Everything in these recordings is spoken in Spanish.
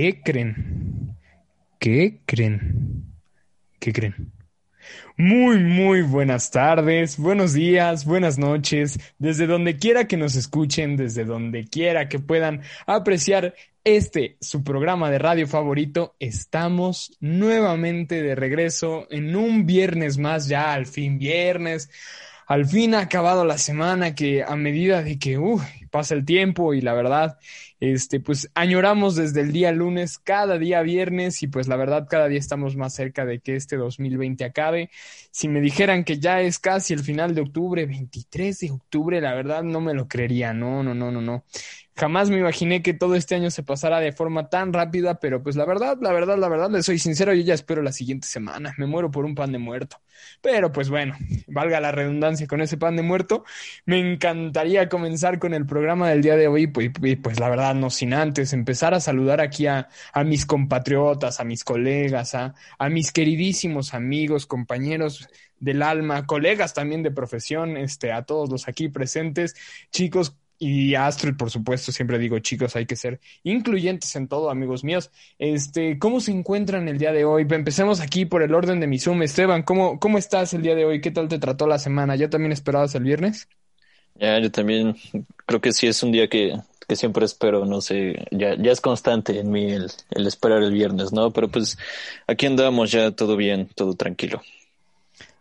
¿Qué creen? ¿Qué creen? ¿Qué creen? Muy, muy buenas tardes, buenos días, buenas noches, desde donde quiera que nos escuchen, desde donde quiera que puedan apreciar este, su programa de radio favorito, estamos nuevamente de regreso en un viernes más, ya al fin viernes. Al fin ha acabado la semana que a medida de que uh, pasa el tiempo y la verdad este, pues añoramos desde el día lunes, cada día viernes y pues la verdad cada día estamos más cerca de que este 2020 acabe. Si me dijeran que ya es casi el final de octubre, 23 de octubre, la verdad no me lo creería, no, no, no, no, no. Jamás me imaginé que todo este año se pasara de forma tan rápida, pero pues la verdad, la verdad, la verdad, le soy sincero, yo ya espero la siguiente semana, me muero por un pan de muerto. Pero pues bueno, valga la redundancia con ese pan de muerto, me encantaría comenzar con el programa del día de hoy, pues, pues la verdad, no sin antes empezar a saludar aquí a, mis compatriotas, a mis colegas, a, a mis queridísimos amigos, compañeros del alma, colegas también de profesión, este, a todos los aquí presentes, chicos y Astrid, por supuesto, siempre digo, chicos, hay que ser incluyentes en todo, amigos míos. Este, ¿cómo se encuentran el día de hoy? Empecemos aquí por el orden de mi Zoom. Esteban, ¿cómo, cómo estás el día de hoy? ¿Qué tal te trató la semana? ¿Ya también esperabas el viernes? Ya, yo también creo que sí es un día que, que siempre espero, no sé, ya, ya es constante en mí el, el esperar el viernes, ¿no? Pero pues aquí andamos ya todo bien, todo tranquilo.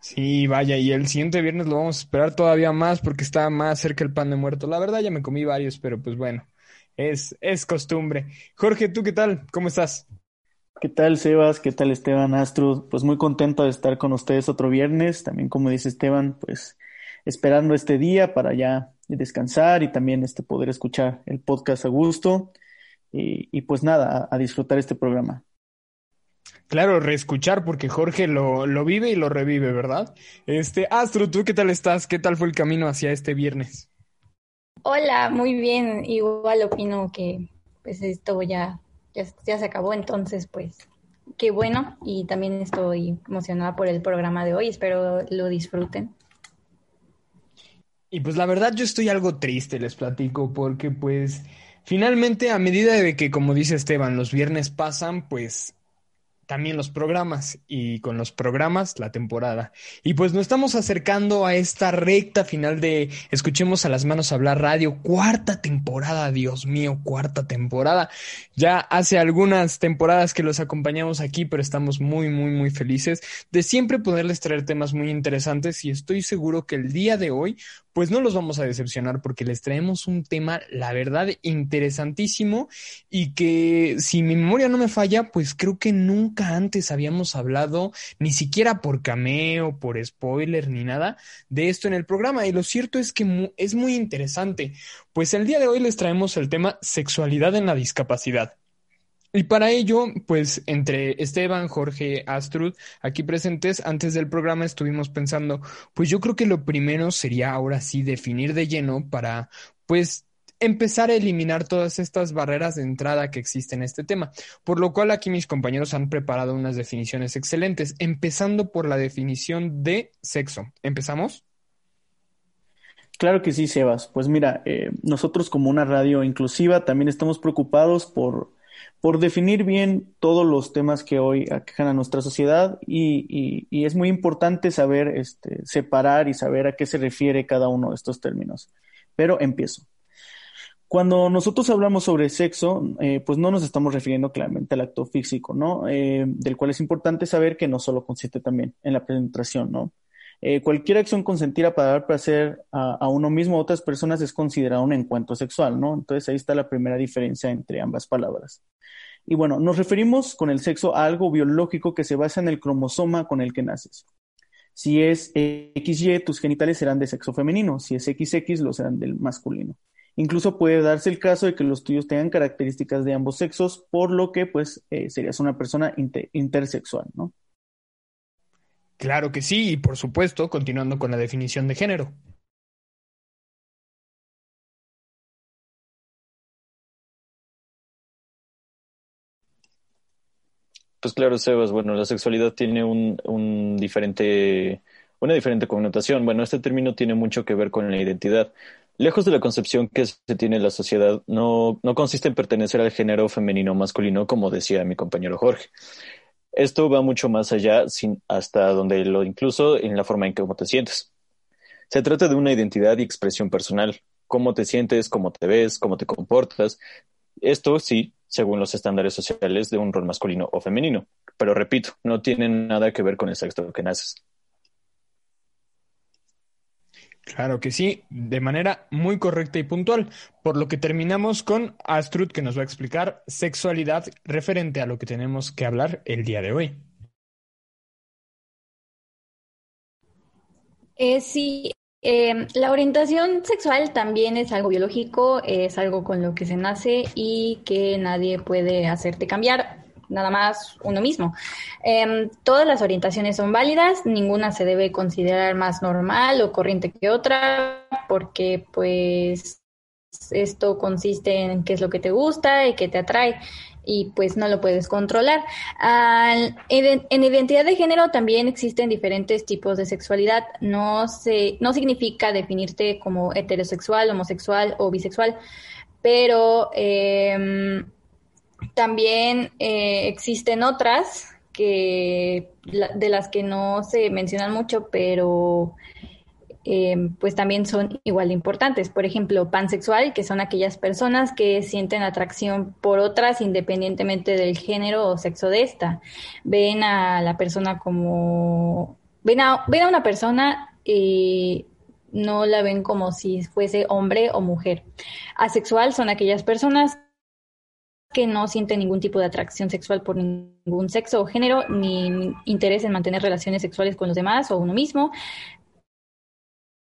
Sí, vaya, y el siguiente viernes lo vamos a esperar todavía más porque está más cerca el pan de muerto. La verdad ya me comí varios, pero pues bueno, es, es costumbre. Jorge, ¿tú qué tal? ¿Cómo estás? ¿Qué tal, Sebas? ¿Qué tal, Esteban Astrud? Pues muy contento de estar con ustedes otro viernes. También, como dice Esteban, pues esperando este día para ya descansar y también este poder escuchar el podcast a gusto. Y, pues nada, a disfrutar este programa. Claro, reescuchar porque Jorge lo, lo vive y lo revive, ¿verdad? Este, Astro, ¿tú qué tal estás? ¿Qué tal fue el camino hacia este viernes? Hola, muy bien. Igual opino que pues esto ya, ya, ya se acabó, entonces pues qué bueno y también estoy emocionada por el programa de hoy, espero lo disfruten. Y pues la verdad yo estoy algo triste, les platico, porque pues finalmente a medida de que, como dice Esteban, los viernes pasan, pues también los programas y con los programas la temporada. Y pues nos estamos acercando a esta recta final de Escuchemos a las manos hablar radio, cuarta temporada, Dios mío, cuarta temporada. Ya hace algunas temporadas que los acompañamos aquí, pero estamos muy, muy, muy felices de siempre poderles traer temas muy interesantes y estoy seguro que el día de hoy pues no los vamos a decepcionar porque les traemos un tema, la verdad, interesantísimo y que si mi memoria no me falla, pues creo que nunca antes habíamos hablado, ni siquiera por cameo, por spoiler, ni nada de esto en el programa. Y lo cierto es que es muy interesante, pues el día de hoy les traemos el tema sexualidad en la discapacidad. Y para ello, pues entre Esteban, Jorge, Astrud, aquí presentes, antes del programa estuvimos pensando, pues yo creo que lo primero sería ahora sí definir de lleno para, pues, empezar a eliminar todas estas barreras de entrada que existen en este tema. Por lo cual aquí mis compañeros han preparado unas definiciones excelentes, empezando por la definición de sexo. ¿Empezamos? Claro que sí, Sebas. Pues mira, eh, nosotros como una radio inclusiva también estamos preocupados por por definir bien todos los temas que hoy aquejan a nuestra sociedad y, y, es muy importante saber este, separar y saber a qué se refiere cada uno de estos términos. Pero empiezo. Cuando nosotros hablamos sobre sexo, eh, pues no nos estamos refiriendo claramente al acto físico, ¿no? Eh, del cual es importante saber que no solo consiste también en la penetración, ¿no? Eh, cualquier acción consentida para dar placer a, a, uno mismo o a otras personas es considerado un encuentro sexual, ¿no? Entonces ahí está la primera diferencia entre ambas palabras. Y bueno, nos referimos con el sexo a algo biológico que se basa en el cromosoma con el que naces. Si es XY, tus genitales serán de sexo femenino, si es XX, lo serán del masculino. Incluso puede darse el caso de que los tuyos tengan características de ambos sexos, por lo que pues eh, serías una persona inter intersexual, ¿no? Claro que sí, y por supuesto, continuando con la definición de género. Pues claro, Sebas, bueno, la sexualidad tiene un, un diferente, una diferente connotación. Bueno, este término tiene mucho que ver con la identidad. Lejos de la concepción que se tiene en la sociedad, no, no consiste en pertenecer al género femenino o masculino, como decía mi compañero Jorge. Esto va mucho más allá, sin, hasta donde lo incluso en la forma en que te sientes. Se trata de una identidad y expresión personal, cómo te sientes, cómo te ves, cómo te comportas. Esto sí, según los estándares sociales de un rol masculino o femenino. Pero repito, no tiene nada que ver con el sexo que naces. Claro que sí, de manera muy correcta y puntual, por lo que terminamos con Astrud que nos va a explicar sexualidad referente a lo que tenemos que hablar el día de hoy. Eh, sí, em, la orientación sexual también es algo biológico, es algo con lo que se nace y que nadie puede hacerte cambiar nada más uno mismo. Em, todas las orientaciones son válidas, ninguna se debe considerar más normal o corriente que otra, porque pues esto consiste en qué es lo que te gusta y qué te atrae y pues no lo puedes controlar. en, identidad de género también existen diferentes tipos de sexualidad. No, se, no significa definirte como heterosexual, homosexual o bisexual, pero eh, también eh, existen otras que de las que no se mencionan mucho, pero eh, pues también son igual de importantes. Por ejemplo, pansexual, que son aquellas personas que sienten atracción por otras independientemente del género o sexo de esta. Ven a la persona como... Ven a, ven a una persona y no la ven como si fuese hombre o mujer. Asexual son aquellas personas que no siente ningún tipo de atracción sexual por ningún sexo o género, ni interés en mantener relaciones sexuales con los demás o uno mismo,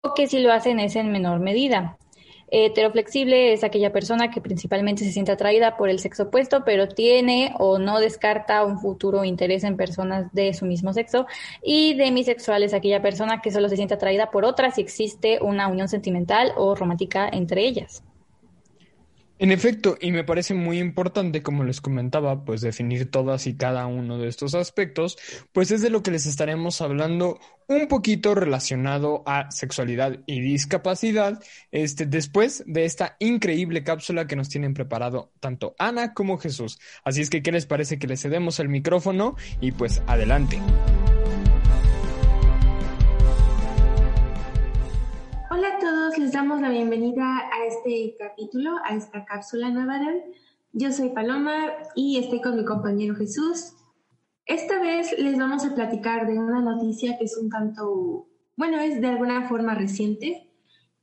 o que si lo hacen es en menor medida. Heteroflexible es aquella persona que principalmente se siente atraída por el sexo opuesto, pero tiene o no descarta un futuro interés en personas de su mismo sexo. Y demisexual es aquella persona que solo se siente atraída por otras si existe una unión sentimental o romántica entre ellas. En efecto, y me parece muy importante, como les comentaba, pues definir todas y cada uno de estos aspectos, pues es de lo que les estaremos hablando un poquito relacionado a sexualidad y discapacidad, este, después de esta increíble cápsula que nos tienen preparado tanto Ana como Jesús. Así es que, ¿qué les parece que le cedemos el micrófono? Y pues adelante. Damos la bienvenida a este capítulo, a esta cápsula Navarro. Yo soy Paloma y estoy con mi compañero Jesús. Esta vez les vamos a platicar de una noticia que es un tanto, bueno, es de alguna forma reciente,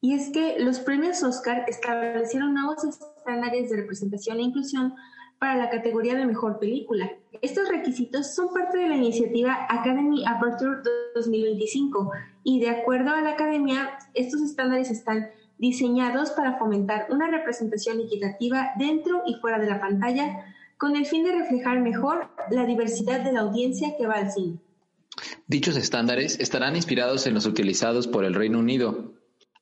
y es que los premios Oscar establecieron nuevos estándares de representación e inclusión para la categoría de mejor película. Estos requisitos son parte de la iniciativa Academy Aperture 2025 y de acuerdo a la academia, estos estándares están diseñados para fomentar una representación equitativa dentro y fuera de la pantalla con el fin de reflejar mejor la diversidad de la audiencia que va al cine. Dichos estándares estarán inspirados en los utilizados por el Reino Unido,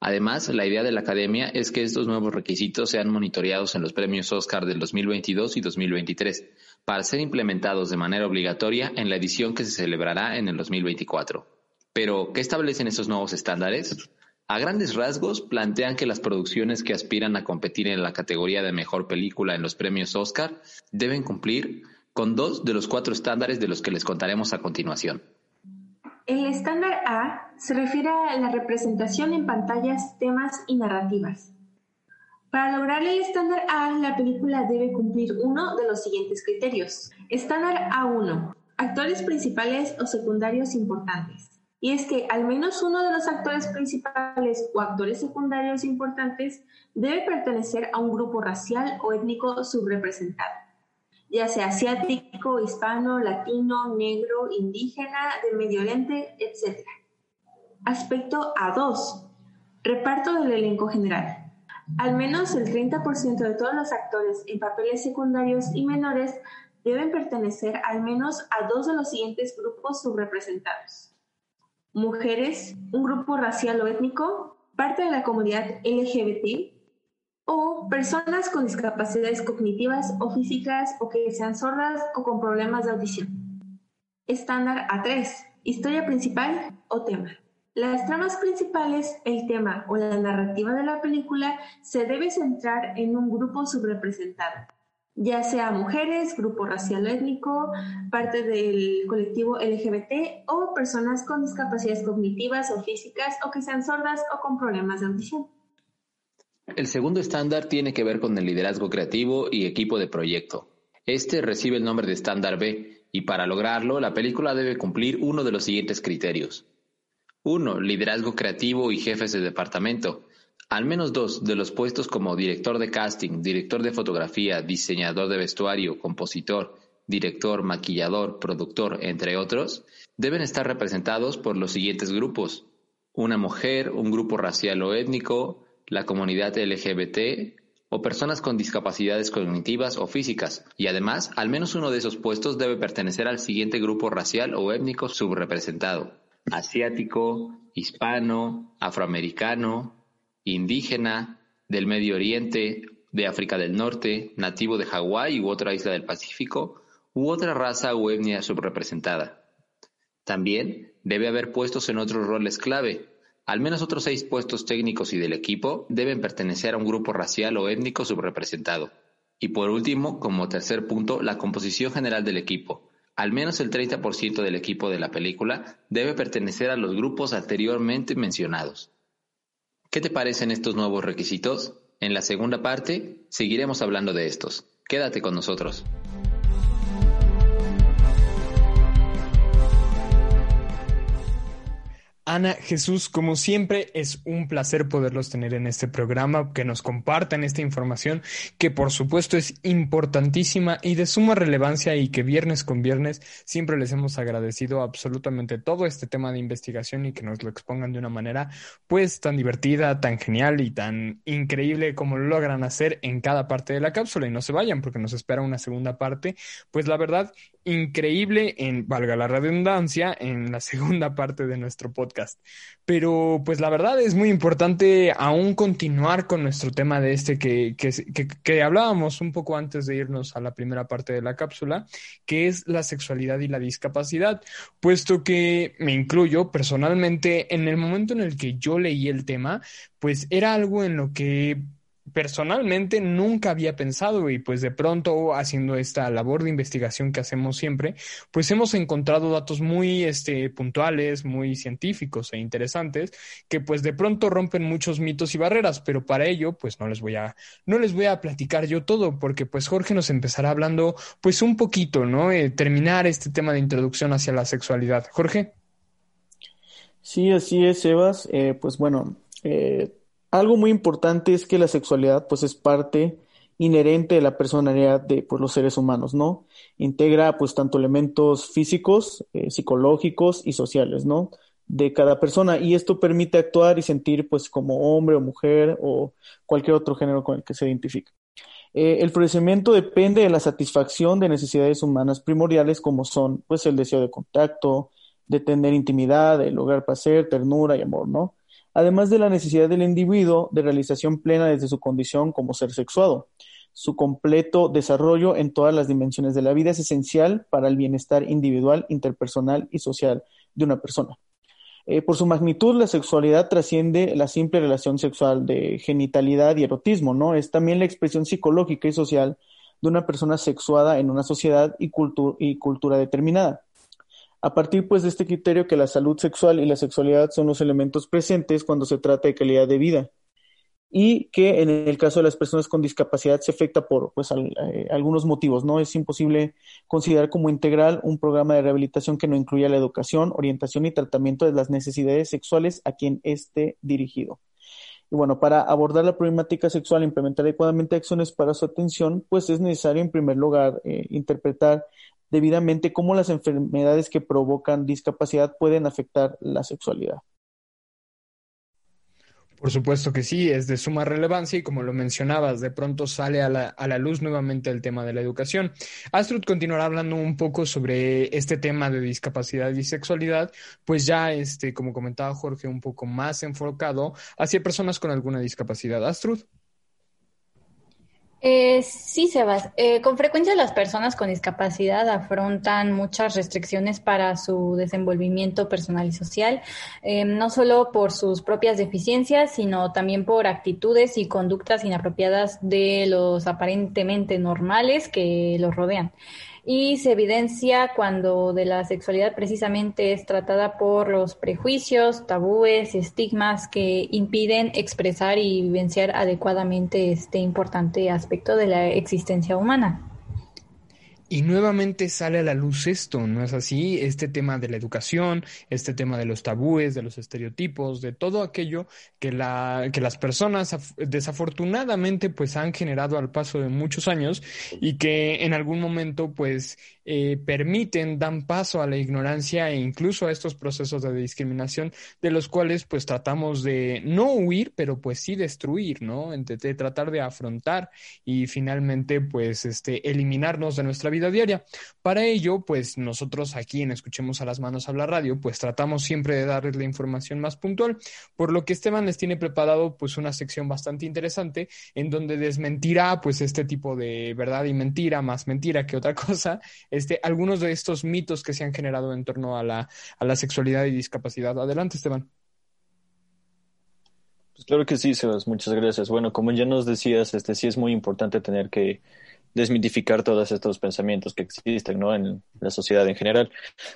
Además, la idea de la Academia es que estos nuevos requisitos sean monitoreados en los premios Oscar del 2022 y 2023, para ser implementados de manera obligatoria en la edición que se celebrará en el 2024. Pero, ¿qué establecen esos nuevos estándares? A grandes rasgos, plantean que las producciones que aspiran a competir en la categoría de mejor película en los premios Oscar deben cumplir con dos de los cuatro estándares de los que les contaremos a continuación. El estándar A se refiere a la representación en pantallas, temas y narrativas. Para lograr el estándar A, la película debe cumplir uno de los siguientes criterios. Estándar A1. Actores principales o secundarios importantes. Y es que al menos uno de los actores principales o actores secundarios importantes debe pertenecer a un grupo racial o étnico subrepresentado ya sea asiático, hispano, latino, negro, indígena, de Medio Oriente, etc. Aspecto A2. Reparto del elenco general. Al menos el 30% de todos los actores en papeles secundarios y menores deben pertenecer al menos a dos de los siguientes grupos subrepresentados. Mujeres, un grupo racial o étnico, parte de la comunidad LGBT, o personas con discapacidades cognitivas o físicas o que sean sordas o con problemas de audición. Estándar A3. Historia principal o tema. Las tramas principales, el tema o la narrativa de la película se debe centrar en un grupo subrepresentado, ya sea mujeres, grupo racial o étnico, parte del colectivo LGBT o personas con discapacidades cognitivas o físicas o que sean sordas o con problemas de audición. El segundo estándar tiene que ver con el liderazgo creativo y equipo de proyecto. Este recibe el nombre de estándar B y para lograrlo la película debe cumplir uno de los siguientes criterios. 1. Liderazgo creativo y jefes de departamento. Al menos dos de los puestos como director de casting, director de fotografía, diseñador de vestuario, compositor, director, maquillador, productor, entre otros, deben estar representados por los siguientes grupos. Una mujer, un grupo racial o étnico, la comunidad LGBT o personas con discapacidades cognitivas o físicas, y además, al menos uno de esos puestos debe pertenecer al siguiente grupo racial o étnico subrepresentado asiático, hispano, afroamericano, indígena, del Medio Oriente, de África del Norte, nativo de Hawái u otra isla del Pacífico, u otra raza o etnia subrepresentada. También debe haber puestos en otros roles clave. Al menos otros seis puestos técnicos y del equipo deben pertenecer a un grupo racial o étnico subrepresentado. Y por último, como tercer punto, la composición general del equipo. Al menos el 30% del equipo de la película debe pertenecer a los grupos anteriormente mencionados. ¿Qué te parecen estos nuevos requisitos? En la segunda parte seguiremos hablando de estos. Quédate con nosotros. Ana, Jesús, como siempre, es un placer poderlos tener en este programa, que nos compartan esta información, que por supuesto es importantísima y de suma relevancia y que viernes con viernes siempre les hemos agradecido absolutamente todo este tema de investigación y que nos lo expongan de una manera pues tan divertida, tan genial y tan increíble como lo logran hacer en cada parte de la cápsula. Y no se vayan porque nos espera una segunda parte, pues la verdad increíble en, valga la redundancia, en la segunda parte de nuestro podcast. Pero pues la verdad es muy importante aún continuar con nuestro tema de este que, que, que, hablábamos un poco antes de irnos a la primera parte de la cápsula, que es la sexualidad y la discapacidad, puesto que me incluyo personalmente en el momento en el que yo leí el tema, pues era algo en lo que personalmente nunca había pensado y pues de pronto haciendo esta labor de investigación que hacemos siempre, pues hemos encontrado datos muy este, puntuales, muy científicos e interesantes que pues de pronto rompen muchos mitos y barreras, pero para ello pues no les voy a no les voy a platicar yo todo porque pues Jorge nos empezará hablando pues un poquito, ¿no? Eh, terminar este tema de introducción hacia la sexualidad. Jorge. Sí, así es, Sebas. Eh, pues bueno, eh, algo muy importante es que la sexualidad pues es parte inherente de la personalidad de pues, los seres humanos, ¿no? Integra pues tanto elementos físicos, eh, psicológicos y sociales, ¿no? De cada persona y esto permite actuar y sentir pues como hombre o mujer o cualquier otro género con el que se identifique. Eh, el florecimiento depende de la satisfacción de necesidades humanas primordiales como son pues el deseo de contacto, de tener intimidad, de lograr placer, ternura y amor, ¿no? Además de la necesidad del individuo de realización plena desde su condición como ser sexuado. Su completo desarrollo en todas las dimensiones de la vida es esencial para el bienestar individual, interpersonal y social de una persona. Eh, por su magnitud, la sexualidad trasciende la simple relación sexual de genitalidad y erotismo, ¿no? Es también la expresión psicológica y social de una persona sexuada en una sociedad y, y cultura determinada. A partir pues de este criterio que la salud sexual y la sexualidad son los elementos presentes cuando se trata de calidad de vida y que en el caso de las personas con discapacidad se afecta por pues eh, algunos motivos, ¿no? Es imposible considerar como integral un programa de rehabilitación que no incluya la educación, orientación y tratamiento de las necesidades sexuales a quien esté dirigido. Y bueno, para abordar la problemática sexual e implementar adecuadamente acciones para su atención, pues es necesario en primer lugar eh, interpretar debidamente cómo las enfermedades que provocan discapacidad pueden afectar la sexualidad. Por supuesto que sí, es de suma relevancia y como lo mencionabas, de pronto sale a la, a la, luz nuevamente el tema de la educación. Astrud continuará hablando un poco sobre este tema de discapacidad y sexualidad, pues ya, este, como comentaba Jorge, un poco más enfocado hacia personas con alguna discapacidad. Astrud. Eh, sí, Sebas. Eh, con frecuencia las personas con discapacidad afrontan muchas restricciones para su desenvolvimiento personal y social, eh, no solo por sus propias deficiencias, sino también por actitudes y conductas inapropiadas de los aparentemente normales que los rodean y se evidencia cuando de la sexualidad precisamente es tratada por los prejuicios, tabúes, estigmas que impiden expresar y vivenciar adecuadamente este importante aspecto de la existencia humana. Y nuevamente sale a la luz esto, ¿no es así? Este tema de la educación, este tema de los tabúes, de los estereotipos, de todo aquello que, la, que las personas desafortunadamente pues han generado al paso de muchos años y que en algún momento pues eh, permiten, dan paso a la ignorancia e incluso a estos procesos de discriminación de los cuales pues tratamos de no huir, pero pues sí destruir, ¿no? De, tratar de afrontar y finalmente pues este, eliminarnos de nuestra vida diaria. Para ello pues nosotros aquí en Escuchemos a las Manos Habla Radio pues tratamos siempre de darles la información más puntual, por lo que Esteban les tiene preparado pues una sección bastante interesante en donde desmentirá pues este tipo de verdad y mentira, más mentira que otra cosa, este, algunos de estos mitos que se han generado en torno a la, a la sexualidad y discapacidad. Adelante, Esteban. Pues claro que sí, Sebas, muchas gracias. Bueno, como ya nos decías, este sí es muy importante tener que desmitificar todos estos pensamientos que existen ¿no? en la sociedad en general.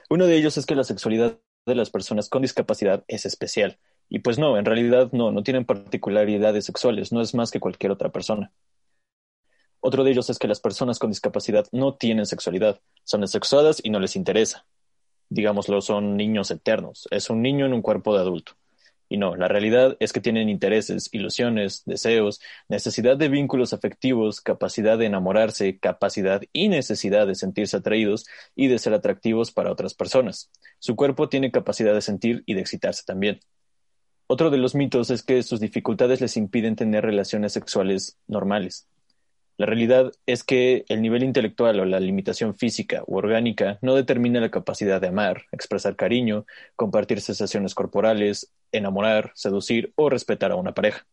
Uno de ellos es que la sexualidad de las personas con discapacidad es especial. Y pues no, en realidad no, no tienen particularidades sexuales, no es más que cualquier otra persona. Otro de ellos es que las personas con discapacidad no tienen sexualidad, son asexuadas y no les interesa. Digámoslo, son niños eternos, es un niño en un cuerpo de adulto. Y no, la realidad es que tienen intereses, ilusiones, deseos, necesidad de vínculos afectivos, capacidad de enamorarse, capacidad y necesidad de sentirse atraídos y de ser atractivos para otras personas. Su cuerpo tiene capacidad de sentir y de excitarse también. Otro de los mitos es que sus dificultades les impiden tener relaciones sexuales normales. La realidad es que el nivel intelectual o la limitación física u orgánica no determina la capacidad de amar, expresar cariño, compartir sensaciones corporales, enamorar, seducir o respetar a una pareja.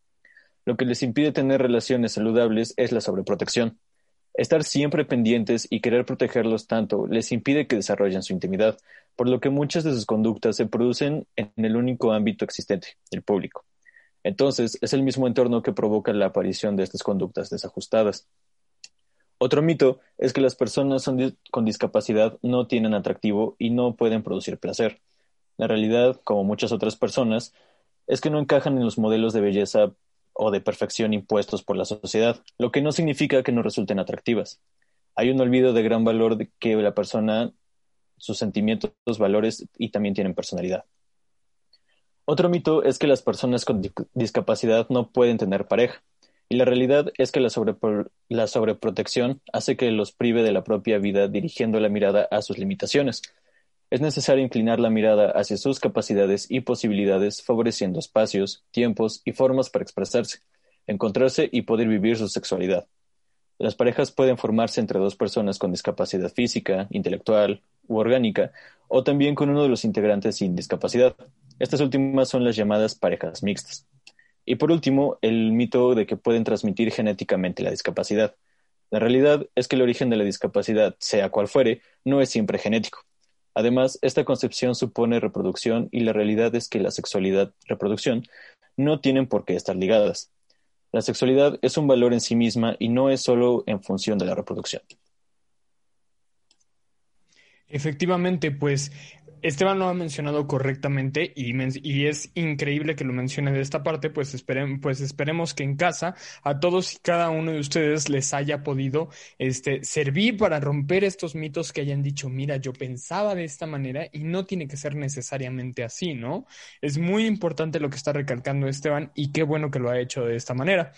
Lo que les impide tener relaciones saludables es la sobreprotección. Estar siempre pendientes y querer protegerlos tanto les impide que desarrollen su intimidad, por lo que muchas de sus conductas se producen en el único ámbito existente, el público. Entonces, es el mismo entorno que provoca la aparición de estas conductas desajustadas. Otro mito es que las personas con discapacidad no tienen atractivo y no pueden producir placer. La realidad, como muchas otras personas, es que no encajan en los modelos de belleza o de perfección impuestos por la sociedad, lo que no significa que no resulten atractivas. Hay un olvido de gran valor de que la persona, sus sentimientos, valores y también tienen personalidad. Otro mito es que las personas con discapacidad no pueden tener pareja. Y la realidad es que la, sobreprotección hace que los prive de la propia vida dirigiendo la mirada a sus limitaciones. Es necesario inclinar la mirada hacia sus capacidades y posibilidades, favoreciendo espacios, tiempos y formas para expresarse, encontrarse y poder vivir su sexualidad. Las parejas pueden formarse entre dos personas con discapacidad física, intelectual u orgánica, o también con uno de los integrantes sin discapacidad. Estas últimas son las llamadas parejas mixtas. Y por último, el mito de que pueden transmitir genéticamente la discapacidad. La realidad es que el origen de la discapacidad, sea cual fuere, no es siempre genético. Además, esta concepción supone reproducción y la realidad es que la sexualidad y reproducción no tienen por qué estar ligadas. La sexualidad es un valor en sí misma y no es solo en función de la reproducción. Efectivamente, pues Esteban lo ha mencionado correctamente y, es increíble que lo mencione de esta parte, pues, pues esperemos que en casa a todos y cada uno de ustedes les haya podido este, servir para romper estos mitos que hayan dicho, mira, yo pensaba de esta manera y no tiene que ser necesariamente así, ¿no? Es muy importante lo que está recalcando Esteban y qué bueno que lo ha hecho de esta manera.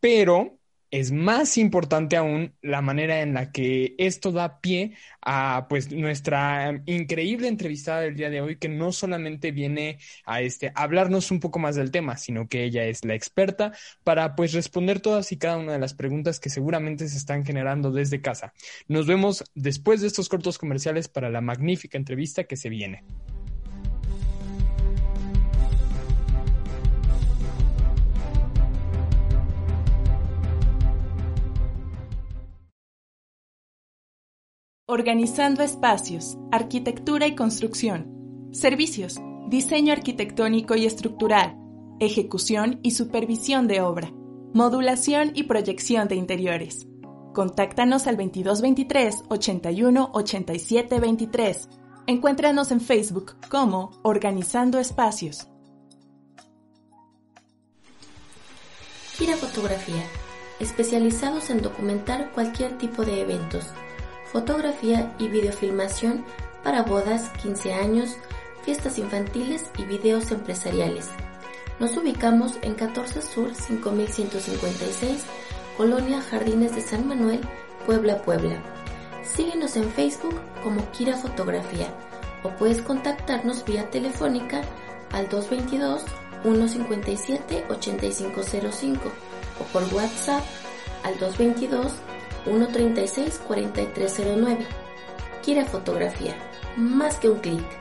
Pero es más importante aún la manera en la que esto da pie a pues nuestra increíble entrevistada del día de hoy que no solamente viene a este hablarnos un poco más del tema, sino que ella es la experta para pues responder todas y cada una de las preguntas que seguramente se están generando desde casa. Nos vemos después de estos cortos comerciales para la magnífica entrevista que se viene. Organizando espacios, arquitectura y construcción. Servicios, diseño arquitectónico y estructural, ejecución y supervisión de obra, modulación y proyección de interiores. Contáctanos al 2223 81 87 23. Encuéntranos en Facebook como Organizando Espacios. Fotografía, especializados en documentar cualquier tipo de eventos fotografía y videofilmación para bodas, 15 años, fiestas infantiles y videos empresariales. Nos ubicamos en 14 Sur 5156, Colonia Jardines de San Manuel, Puebla, Puebla. Síguenos en Facebook como Kira Fotografía o puedes contactarnos vía telefónica al 222 157 8505 o por WhatsApp al 222 136-4309. Quiere fotografía, más que un clic.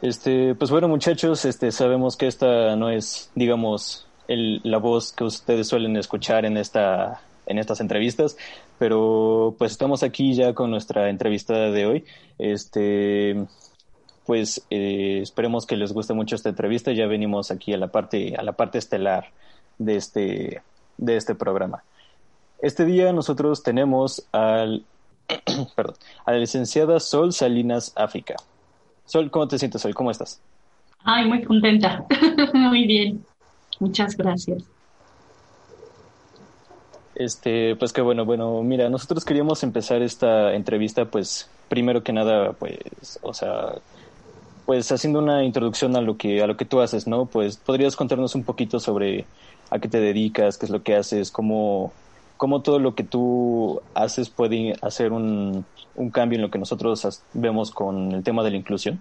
Este, pues bueno muchachos, este, sabemos que esta no es, digamos, el, la voz que ustedes suelen escuchar en esta, en estas entrevistas, pero pues estamos aquí ya con nuestra entrevista de hoy. Este, pues eh, esperemos que les guste mucho esta entrevista. Ya venimos aquí a la parte, a la parte estelar de este, de este programa. Este día nosotros tenemos al, perdón, a la licenciada Sol Salinas África. Sol, ¿cómo te sientes hoy? ¿Cómo estás? Ay, muy contenta. muy bien. Muchas gracias. Este, pues qué bueno, bueno, mira, nosotros queríamos empezar esta entrevista, pues, primero que nada, pues, o sea, pues haciendo una introducción a lo que, a lo que tú haces, ¿no? Pues, ¿podrías contarnos un poquito sobre a qué te dedicas, qué es lo que haces, cómo, cómo todo lo que tú haces puede hacer un, un cambio en lo que nosotros vemos con el tema de la inclusión?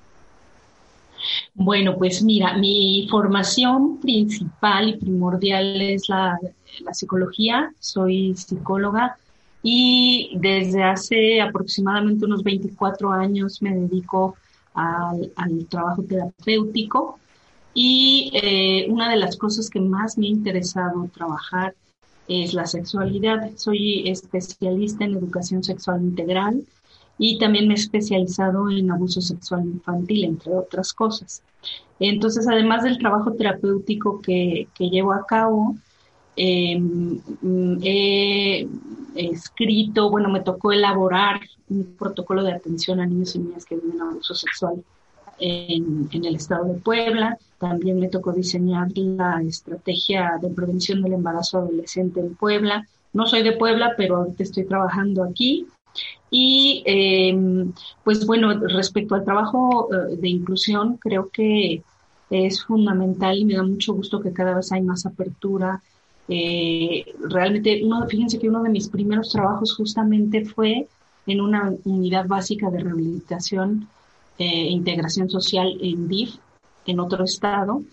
Bueno, pues mira, mi formación principal y primordial es la, la, psicología. Soy psicóloga y desde hace aproximadamente unos 24 años me dedico al, al trabajo terapéutico. Y eh, una de las cosas que más me ha interesado trabajar es la sexualidad. Soy especialista en educación sexual integral y también me he especializado en abuso sexual infantil, entre otras cosas. Entonces, además del trabajo terapéutico que, que llevo a cabo, em, he escrito, bueno, me tocó elaborar un protocolo de atención a niños y niñas que viven abuso sexual en, el estado de Puebla. También me tocó diseñar la estrategia de prevención del embarazo adolescente en Puebla. No soy de Puebla, pero ahorita estoy trabajando aquí. Y em, pues bueno, respecto al trabajo eh, de inclusión, creo que es fundamental y me da mucho gusto que cada vez hay más apertura. Eh, realmente, uno, fíjense que uno de mis primeros trabajos justamente fue en una unidad básica de rehabilitación eh, integración social en DIF, en otro estado,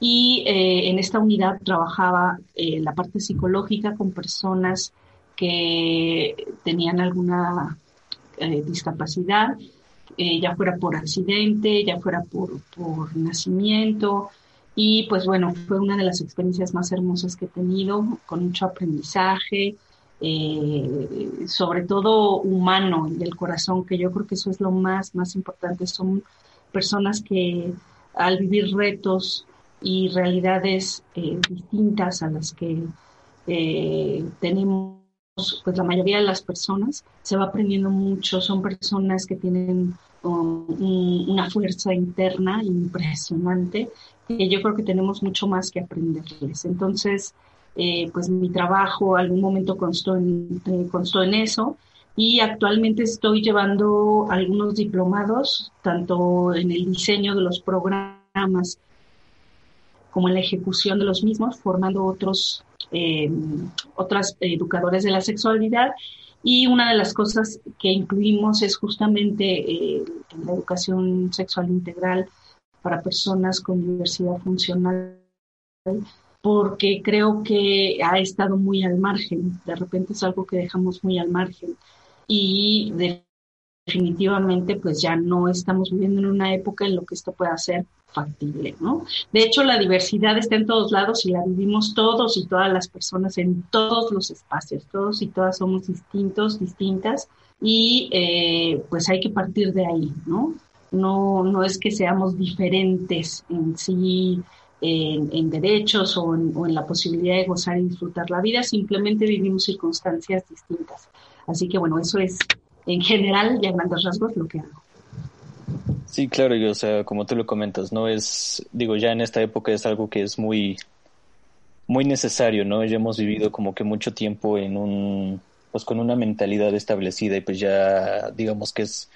y eh, en esta unidad trabajaba eh, la parte psicológica con personas que tenían alguna discapacidad, ya fuera por accidente, ya fuera por, por nacimiento, y pues bueno, fue una de las experiencias más hermosas que he tenido, con mucho aprendizaje, eh, sobre todo humano y del corazón, que yo creo que eso es lo más, más importante. Son personas que al vivir retos y realidades eh, distintas a las que eh, tenemos, pues la mayoría de las personas, se va aprendiendo mucho. Son personas que tienen um, una fuerza interna impresionante que yo creo que tenemos mucho más que aprenderles. Entonces, eh, pues mi trabajo algún momento constó en, eh, constó en eso y actualmente estoy llevando algunos diplomados, tanto en el diseño de los programas como en la ejecución de los mismos, formando otros, eh, educadores de la sexualidad. Y una de las cosas que incluimos es justamente la educación sexual integral para personas con diversidad funcional porque creo que ha estado muy al margen. De repente es algo que dejamos muy al margen. Y definitivamente pues ya no estamos viviendo en una época en lo que esto pueda ser factible, ¿no? De hecho, la diversidad está en todos lados y la vivimos todos y todas las personas en todos los espacios, todos y todas somos distintos, distintas y eh, pues hay que partir de ahí, ¿no? No, no es que seamos diferentes en sí, en, derechos o en, o en, la posibilidad de gozar y disfrutar la vida, simplemente vivimos circunstancias distintas. Así que bueno, eso es en general y a grandes rasgos lo que hago. Sí, claro, y, o sea, como tú lo comentas, no es, digo, ya en esta época es algo que es muy, muy necesario, ¿no? Ya hemos vivido como que mucho tiempo en un, pues con una mentalidad establecida y pues ya, digamos que es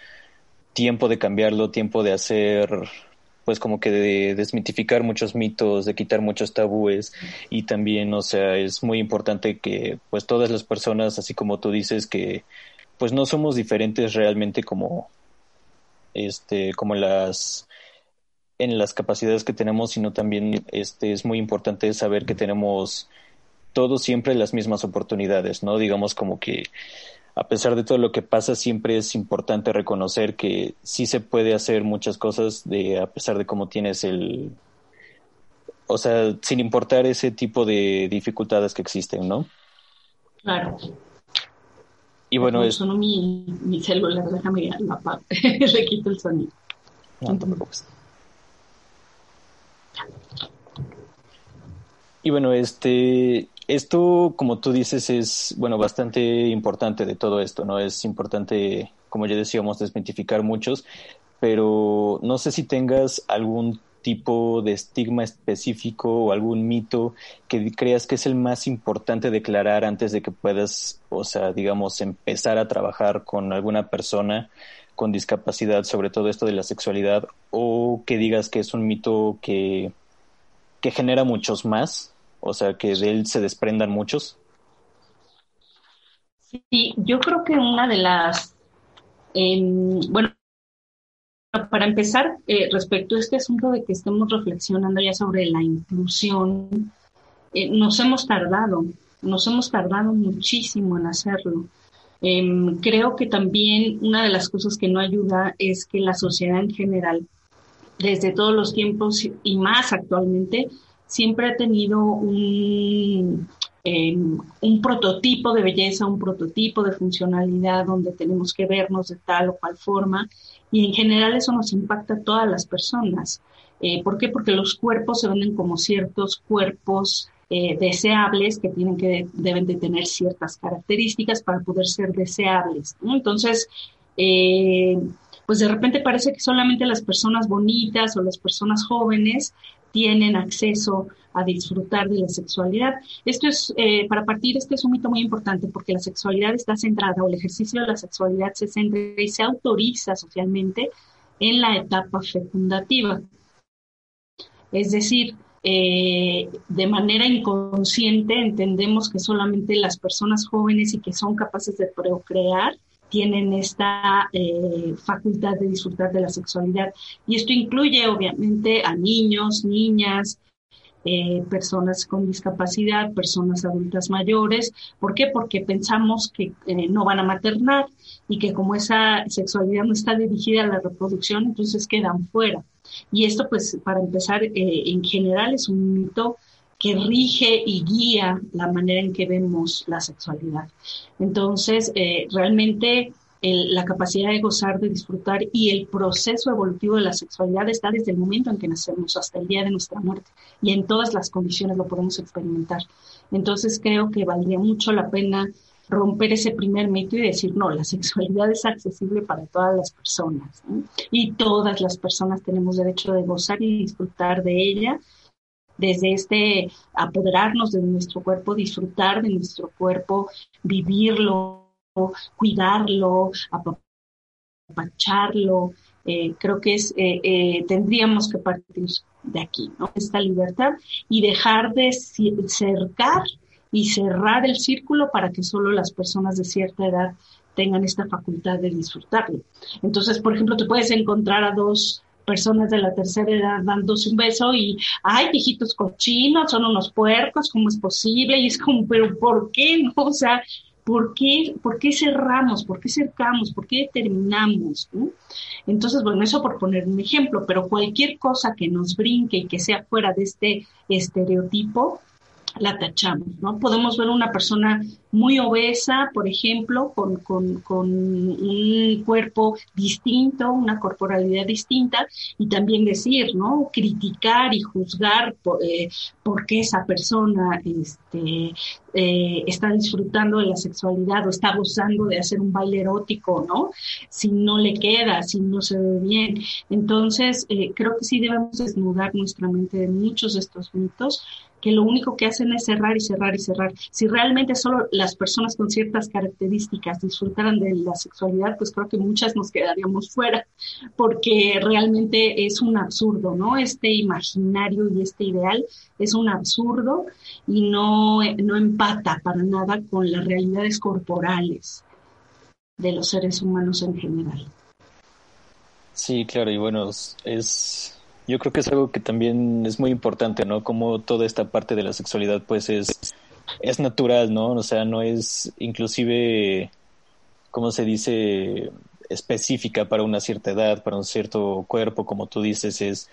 tiempo de cambiarlo, tiempo de hacer, pues como que de desmitificar muchos mitos, de quitar muchos tabúes y también, o sea, es muy importante que pues todas las personas, así como tú dices, que pues no somos diferentes realmente como este como las en las capacidades que tenemos sino también este es muy importante saber que tenemos todos siempre las mismas oportunidades no digamos como que a pesar de todo lo que pasa siempre es importante reconocer que sí se puede hacer muchas cosas de a pesar de cómo tienes el o sea sin importar ese tipo de dificultades que existen no claro y bueno, es... Sonó mi, mi celular, déjame apago. Le quito el sonido. No te preocupes. Y bueno, este, esto, como tú dices, es, bueno, bastante importante de todo esto, ¿no? Es importante, como ya decíamos, desmitificar muchos, pero no sé si tengas algún tipo de estigma específico o algún mito que creas que es el más importante declarar antes de que puedas, o sea, digamos, empezar a trabajar con alguna persona con discapacidad sobre todo esto de la sexualidad o que digas que es un mito que, que genera muchos más, o sea, que de él se desprendan muchos? Sí, yo creo que una de las, bueno, para empezar, eh, respecto a este asunto de que estemos reflexionando ya sobre la inclusión, eh, nos hemos tardado, nos hemos tardado muchísimo en hacerlo. Em, creo que también una de las cosas que no ayuda es que la sociedad en general, desde todos los tiempos y más actualmente, siempre ha tenido un, em, un prototipo de belleza, un prototipo de funcionalidad donde tenemos que vernos de tal o cual forma y en general eso nos impacta a todas las personas. Eh, ¿Por qué? Porque los cuerpos se venden como ciertos cuerpos eh, deseables que tienen que deben de tener ciertas características para poder ser deseables. Entonces, eh, pues de repente parece que solamente las personas bonitas o las personas jóvenes tienen acceso a disfrutar de la sexualidad. Esto es, eh, para partir, este es un mito muy importante porque la sexualidad está centrada o el ejercicio de la sexualidad se centra y se autoriza socialmente en la etapa fecundativa. Es decir, eh, de manera inconsciente entendemos que solamente las personas jóvenes y que son capaces de procrear tienen esta eh, facultad de disfrutar de la sexualidad. Y esto incluye obviamente a niños, niñas, eh, personas con discapacidad, personas adultas mayores. ¿Por qué? Porque pensamos que eh, no van a maternar y que como esa sexualidad no está dirigida a la reproducción, entonces quedan fuera. Y esto, pues, para empezar, en general es un mito que rige y guía la manera en que vemos la sexualidad. Entonces, eh, realmente la capacidad de gozar, de disfrutar y el proceso evolutivo de la sexualidad está desde el momento en que nacemos hasta el día de nuestra muerte y en todas las condiciones lo podemos experimentar. Entonces, creo que valdría mucho la pena romper ese primer mito y decir, no, la sexualidad es accesible para todas las personas y todas las personas tenemos derecho de gozar y disfrutar de ella desde este apoderarnos de nuestro cuerpo, disfrutar de nuestro cuerpo, vivirlo, cuidarlo, apapacharlo. Eh, creo que es, eh, eh, tendríamos que partir de aquí, ¿no? Esta libertad y dejar de cercar y cerrar el círculo para que solo las personas de cierta edad tengan esta facultad de disfrutarlo. Entonces, por ejemplo, te puedes encontrar a dos personas de la tercera edad dándose un beso y, ay, viejitos cochinos, son unos puercos, ¿cómo es posible? Y es como, pero ¿por qué no? O sea, ¿Por qué, ¿Por qué cerramos? ¿Por qué cercamos? ¿Por qué determinamos? Entonces, bueno, eso por poner un ejemplo, pero cualquier cosa que nos brinque y que sea fuera de este estereotipo, la tachamos, ¿no? Podemos ver una persona muy obesa, por ejemplo, con, con, un cuerpo distinto, una corporalidad distinta, y también decir, ¿no? Criticar y juzgar por, eh, qué esa persona este, eh, está disfrutando de la sexualidad o está gozando de hacer un baile erótico, ¿no? Si no le queda, si no se ve bien. Entonces, eh, creo que sí debemos desnudar nuestra mente de muchos de estos mitos que lo único que hacen es cerrar y cerrar y cerrar. Si realmente solo las personas con ciertas características disfrutaran de la sexualidad, pues creo que muchas nos quedaríamos fuera, porque realmente es un absurdo, ¿no? Este imaginario y este ideal es un absurdo y no, no empata para nada con las realidades corporales de los seres humanos en general. Sí, claro, y bueno, es yo creo que es algo que también es muy importante, ¿no? Como toda esta parte de la sexualidad, pues es, es natural, ¿no? O sea, no es inclusive, ¿cómo se dice? específica para una cierta edad, para un cierto cuerpo, como tú dices, es,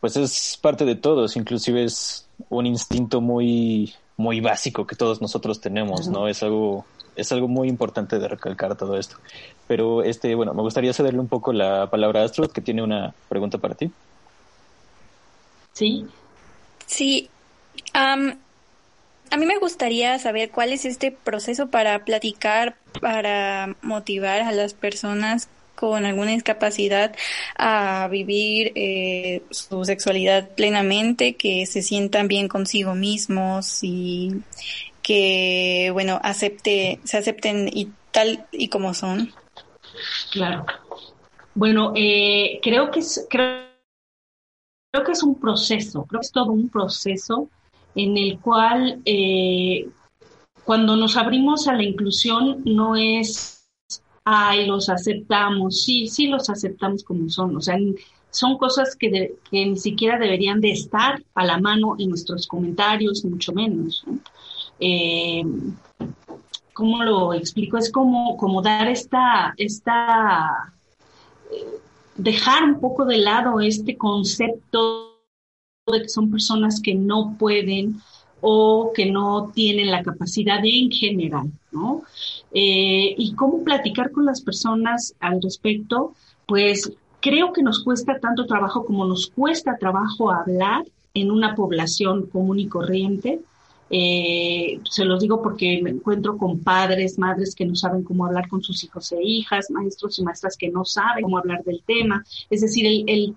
pues es parte de todos, inclusive es un instinto muy, muy básico que todos nosotros tenemos, ¿no? Es algo, es algo muy importante de recalcar todo esto. Pero este, bueno, me gustaría cederle un poco la palabra a Astrid, que tiene una pregunta para ti. ¿sí? Sí. A mí me gustaría saber cuál es este proceso para platicar, para motivar a las personas con alguna discapacidad a vivir eh, su sexualidad plenamente, que se sientan bien consigo mismos y que, bueno, acepte, se acepten y tal y como son. Claro. Bueno, eh, creo que es, creo creo que es un proceso, creo que es todo un proceso en el cual eh, cuando nos abrimos a la inclusión no es, ay, los aceptamos, sí, sí los aceptamos como son, o sea, son cosas que, que ni siquiera deberían de estar a la mano en nuestros comentarios, mucho menos. Eh, ¿Cómo lo explico? Es como, como dar esta, esta eh, dejar un poco de lado este concepto de que son personas que no pueden o que no tienen la capacidad en general, ¿no? Eh, y cómo platicar con las personas al respecto, pues creo que nos cuesta tanto trabajo como nos cuesta trabajo hablar en una población común y corriente, eh, se los digo porque me encuentro con padres, madres que no saben cómo hablar con sus hijos e hijas, maestros y maestras que no saben cómo hablar del tema. Es decir, el, el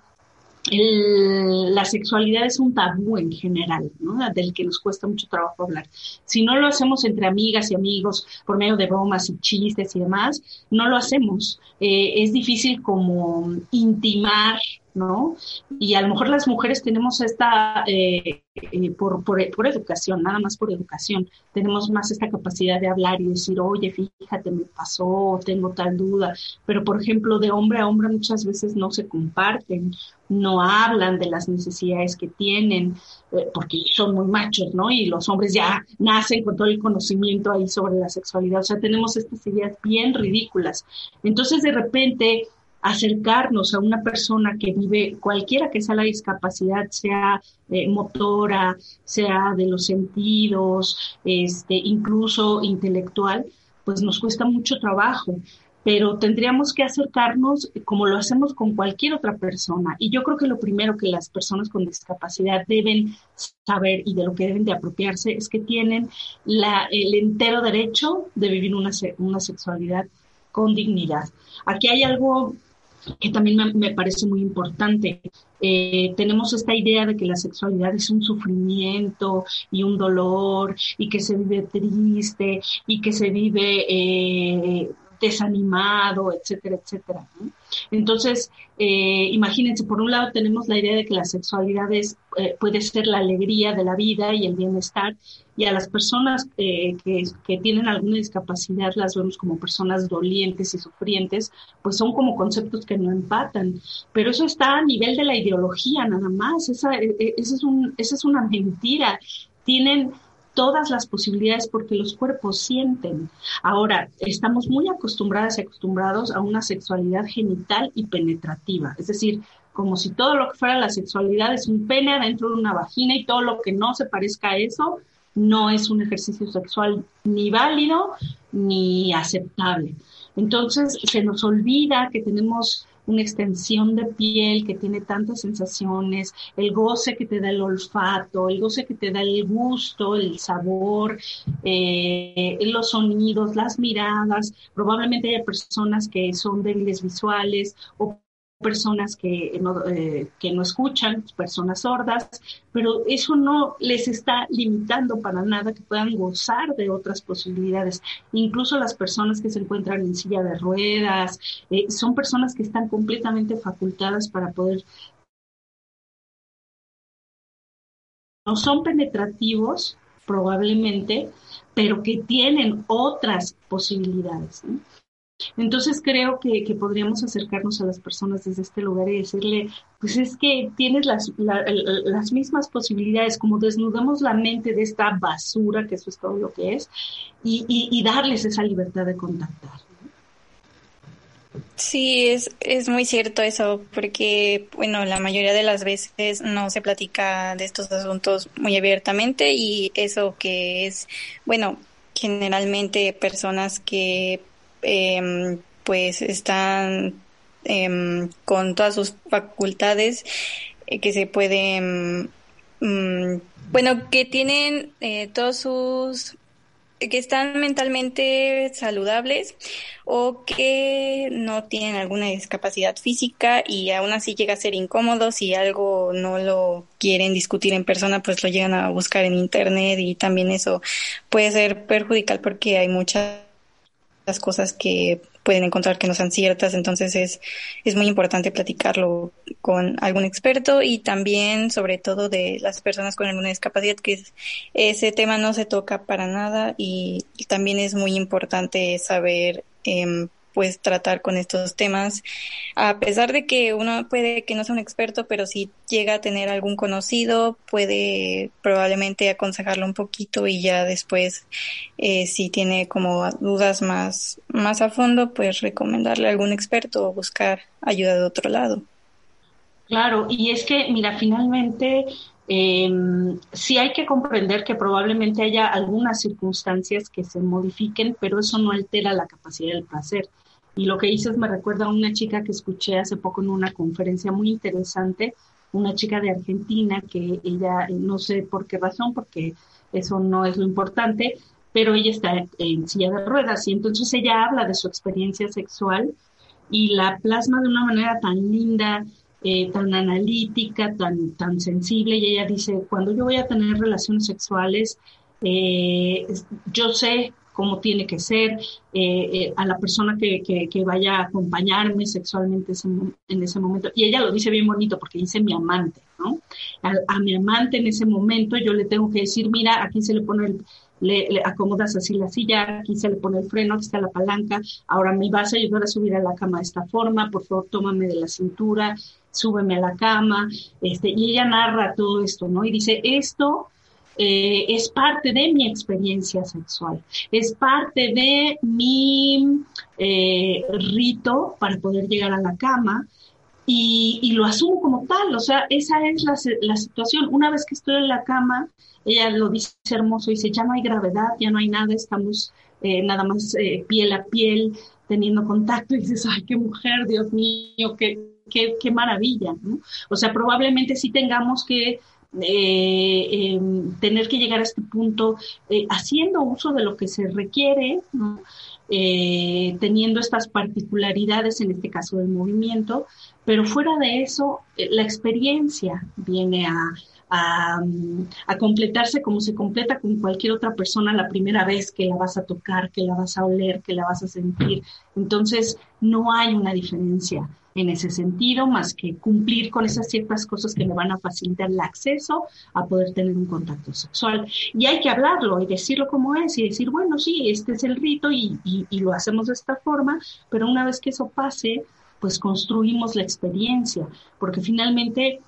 la sexualidad es un tabú en general, ¿no? del que nos cuesta mucho trabajo hablar. Si no lo hacemos entre amigas y amigos por medio de bromas y chistes y demás, no lo hacemos. Eh, es difícil como intimar ¿no? Y a lo mejor las mujeres tenemos esta, eh, eh, por, por, por, educación, nada más por educación, tenemos más esta capacidad de hablar y decir, oye, fíjate, me pasó, tengo tal duda, pero por ejemplo, de hombre a hombre muchas veces no se comparten, no hablan de las necesidades que tienen, eh, porque son muy machos, ¿no? Y los hombres ya nacen con todo el conocimiento ahí sobre la sexualidad, o sea, tenemos estas ideas bien ridículas. Entonces, de repente, acercarnos a una persona que vive, cualquiera que sea la discapacidad, sea eh, motora, sea de los sentidos, este, incluso intelectual, pues nos cuesta mucho trabajo pero tendríamos que acercarnos como lo hacemos con cualquier otra persona. Y yo creo que lo primero que las personas con discapacidad deben saber y de lo que deben de apropiarse es que tienen la, el entero derecho de vivir una, una sexualidad con dignidad. Aquí hay algo que también me, parece muy importante. Eh, tenemos esta idea de que la sexualidad es un sufrimiento y un dolor y que se vive triste y que se vive eh, desanimado, etcétera, etcétera. Entonces, eh, imagínense, por un lado tenemos la idea de que la sexualidad es, eh, puede ser la alegría de la vida y el bienestar, y a las personas eh, que, que, tienen alguna discapacidad las vemos como personas dolientes y sufrientes, pues son como conceptos que no empatan. Pero eso está a nivel de la ideología nada más, esa, e, e, esa, es, un, esa es una mentira. Tienen todas las posibilidades porque los cuerpos sienten. Ahora, estamos muy acostumbradas y acostumbrados a una sexualidad genital y penetrativa, es decir, como si todo lo que fuera la sexualidad es un pene adentro de una vagina y todo lo que no se parezca a eso no es un ejercicio sexual ni válido ni aceptable. Entonces se nos olvida que tenemos una extensión de piel que tiene tantas sensaciones, el goce que te da el olfato, el goce que te da el gusto, el sabor, eh, los sonidos, las miradas. Probablemente hay personas que son débiles visuales o personas que no, eh, que no escuchan, personas sordas, pero eso no les está limitando para nada que puedan gozar de otras posibilidades. Incluso las personas que se encuentran en silla de ruedas, eh, son personas que están completamente facultadas para poder... No son penetrativos, probablemente, pero que tienen otras posibilidades. Entonces creo que, podríamos acercarnos a las personas desde este lugar y decirle, pues es que tienes las, las mismas posibilidades, como desnudamos la mente de esta basura, que eso es todo lo que es, y, darles esa libertad de contactar. Sí, es, es muy cierto eso, porque, bueno, la mayoría de las veces no se platica de estos asuntos muy abiertamente y eso que es, bueno, generalmente personas que Em, pues están em, con todas sus facultades eh, que se pueden, mm, bueno, que tienen eh, todos sus que están mentalmente saludables o que no tienen alguna discapacidad física y aún así llega a ser incómodo. Si algo no lo quieren discutir en persona pues lo llegan a buscar en internet y también eso puede ser perjudicial porque hay muchas las cosas que pueden encontrar que no sean ciertas, entonces es, es muy importante platicarlo con algún experto y también sobre todo de las personas con alguna discapacidad, que ese tema no se toca para nada y, también es muy importante saber eh, pues tratar con estos temas, a pesar de que uno puede que no sea un experto, pero si llega a tener algún conocido, puede probablemente aconsejarlo un poquito y ya después, eh, si tiene como dudas más, más a fondo, pues recomendarle a algún experto o buscar ayuda de otro lado. Claro, y es que, mira, finalmente eh, sí hay que comprender que probablemente haya algunas circunstancias que se modifiquen, pero eso no altera la capacidad del placer. Y lo que dices me recuerda a una chica que escuché hace poco en una conferencia muy interesante, una chica de Argentina que ella, no sé por qué razón, porque eso no es lo importante, pero ella está en silla de ruedas y entonces ella habla de su experiencia sexual y la plasma de una manera tan linda, eh, tan analítica, tan, tan sensible y ella dice, cuando yo voy a tener relaciones sexuales, eh, yo sé cómo tiene que ser, eh, eh, a la persona que, que, vaya a acompañarme sexualmente en ese momento. Y ella lo dice bien bonito porque dice mi amante, ¿no? A, mi amante en ese momento yo le tengo que decir, mira, aquí se le pone el, le, acomodas así la silla, aquí se le pone el freno, aquí está la palanca, ahora me vas a ayudar a subir a la cama de esta forma, por favor tómame de la cintura, súbeme a la cama, este, y ella narra todo esto, ¿no? Y dice, esto eh, es parte de mi experiencia sexual, es parte de mi eh, rito para poder llegar a la cama y, lo asumo como tal, o sea, esa es la, situación. Una vez que estoy en la cama, ella lo dice hermoso, dice, ya no hay gravedad, ya no hay nada, estamos eh, nada más piel a piel, teniendo contacto y dices, ay, qué mujer, Dios mío, qué, qué, qué maravilla. O sea, probablemente sí tengamos que eh, tener que llegar a este punto eh, haciendo uso de lo que se requiere, eh, teniendo estas particularidades, en este caso del movimiento, pero fuera de eso, la experiencia viene a, a, completarse como se completa con cualquier otra persona la primera vez que la vas a tocar, que la vas a oler, que la vas a sentir. Entonces, no hay una diferencia en ese sentido, más que cumplir con esas ciertas cosas que me van a facilitar el acceso a poder tener un contacto sexual. Y hay que hablarlo y decirlo como es y decir, bueno, sí, este es el rito y, y, lo hacemos de esta forma, pero una vez que eso pase, pues construimos la experiencia, porque finalmente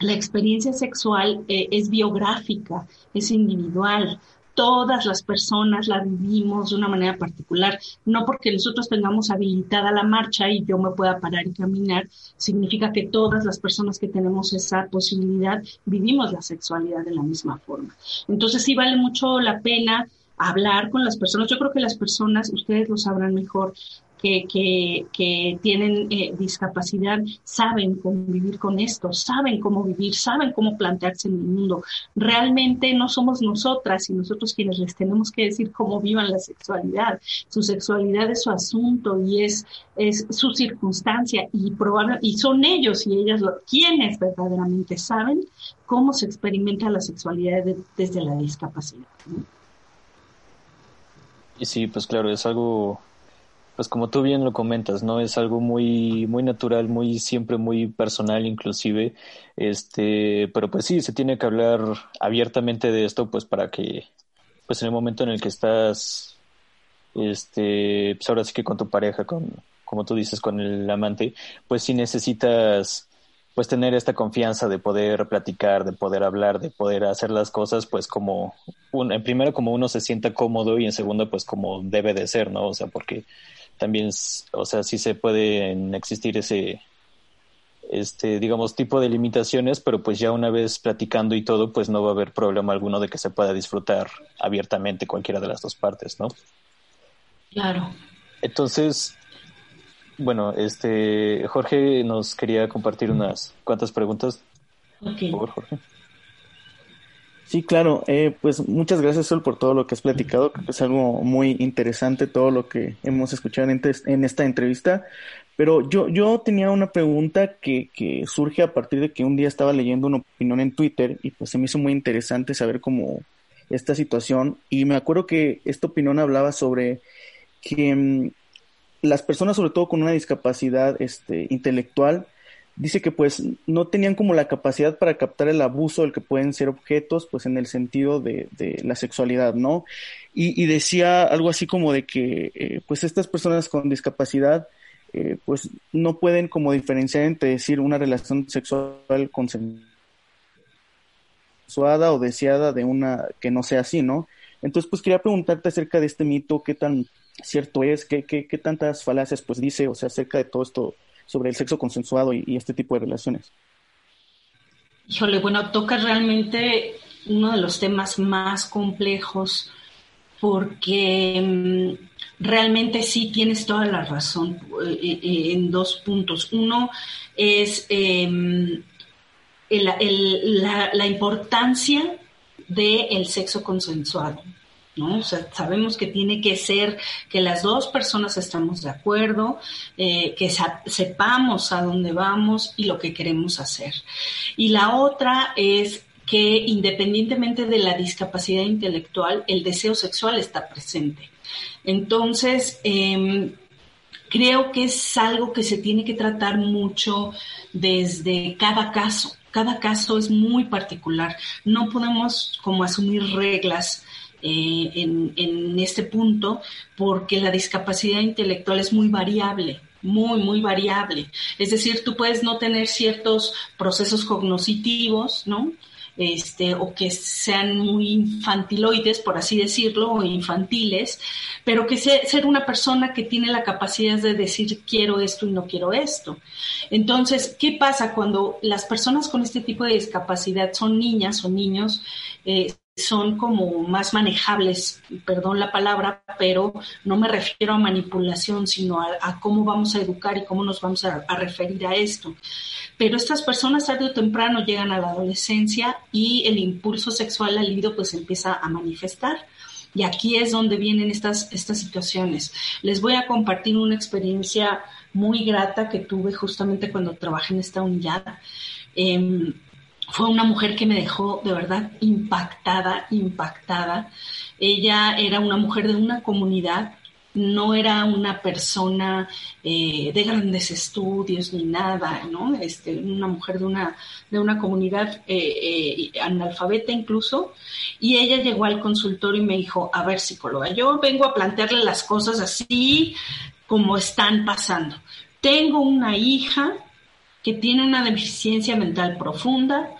la experiencia sexual eh, es biográfica, es individual, todas las personas la vivimos de una manera particular. No porque nosotros tengamos habilitada la marcha y yo me pueda parar y caminar, significa que todas las personas que tenemos esa posibilidad vivimos la sexualidad de la misma forma. Entonces sí vale mucho la pena hablar con las personas. Yo creo que las personas, ustedes lo sabrán mejor, que, que, tienen eh, discapacidad saben cómo vivir con esto, saben cómo vivir, saben cómo plantearse en el mundo. Realmente no somos nosotras y nosotros quienes les tenemos que decir cómo vivan la sexualidad. Su sexualidad es su asunto y es, es su circunstancia y probable, y son ellos y ellas quienes verdaderamente saben cómo se experimenta la sexualidad desde la discapacidad. Y sí, pues claro, es algo pues como tú bien lo comentas, ¿no? Es algo muy, muy natural, muy, siempre muy personal inclusive, este, pero pues sí, se tiene que hablar abiertamente de esto, pues para que, pues en el momento en el que estás, este, pues ahora sí que con tu pareja, con, como tú dices, con el amante, pues sí necesitas, pues tener esta confianza de poder platicar, de poder hablar, de poder hacer las cosas, pues como, un, en primero como uno se sienta cómodo y en segundo pues como debe de ser, ¿no? O sea, porque también, o sea, sí se pueden existir ese, este, digamos, tipo de limitaciones, pero pues ya una vez platicando y todo, pues no va a haber problema alguno de que se pueda disfrutar abiertamente cualquiera de las dos partes, ¿no? Claro. Entonces, bueno, este, Jorge nos quería compartir unas cuantas preguntas. Por favor, Jorge. Sí, claro. Eh, pues muchas gracias, Sol, por todo lo que has platicado. Que es algo muy interesante todo lo que hemos escuchado en, en esta entrevista. Pero yo, yo tenía una pregunta que, que surge a partir de que un día estaba leyendo una opinión en Twitter y pues se me hizo muy interesante saber cómo esta situación. Y me acuerdo que esta opinión hablaba sobre que mm, las personas, sobre todo con una discapacidad este, intelectual, dice que pues no tenían como la capacidad para captar el abuso del que pueden ser objetos, pues en el sentido de, de la sexualidad, ¿no? Y, y, decía algo así como de que eh, pues estas personas con discapacidad eh, pues no pueden como diferenciar entre decir una relación sexual consensuada o deseada de una que no sea así, ¿no? Entonces pues quería preguntarte acerca de este mito, qué tan cierto es, qué, qué, qué tantas falacias pues dice, o sea, acerca de todo esto sobre el sexo consensuado y, este tipo de relaciones. Híjole, bueno, toca realmente uno de los temas más complejos porque mm, realmente sí tienes toda la razón eh, eh, en dos puntos. Uno es em, la, importancia del sexo consensuado. Sabemos que tiene que ser que las dos personas estamos de acuerdo, eh, que sepamos a dónde vamos y lo que queremos hacer. Y la otra es que independientemente de la discapacidad intelectual, el deseo sexual está presente. Entonces, em, creo que es algo que se tiene que tratar mucho desde cada caso. Cada caso es muy particular. No podemos como asumir reglas eh, en, este punto porque la discapacidad intelectual es muy variable muy, muy variable. Es decir, tú puedes no tener ciertos procesos cognitivos, ¿no? Este, o que sean muy infantiloides, por así decirlo, o infantiles, pero que sea, ser una persona que tiene la capacidad de decir quiero esto y no quiero esto. Entonces, ¿qué pasa cuando las personas con este tipo de discapacidad son niñas o niños? Eh, son como más manejables, perdón la palabra, pero no me refiero a manipulación, sino a, cómo vamos a educar y cómo nos vamos a, referir a esto. Pero estas personas tarde o temprano llegan a la adolescencia y el impulso sexual al libido pues empieza a manifestar. Y aquí es donde vienen estas, estas situaciones. Les voy a compartir una experiencia muy grata que tuve justamente cuando trabajé en esta unidad. Em, fue una mujer que me dejó de verdad impactada, impactada. Ella era una mujer de una comunidad, no era una persona eh, de grandes estudios ni nada, ¿no? Este, una mujer de una, de una comunidad eh, eh, analfabeta incluso. Y ella llegó al consultorio y me dijo, a ver, psicóloga, yo vengo a plantearle las cosas así como están pasando. Tengo una hija que tiene una deficiencia mental profunda,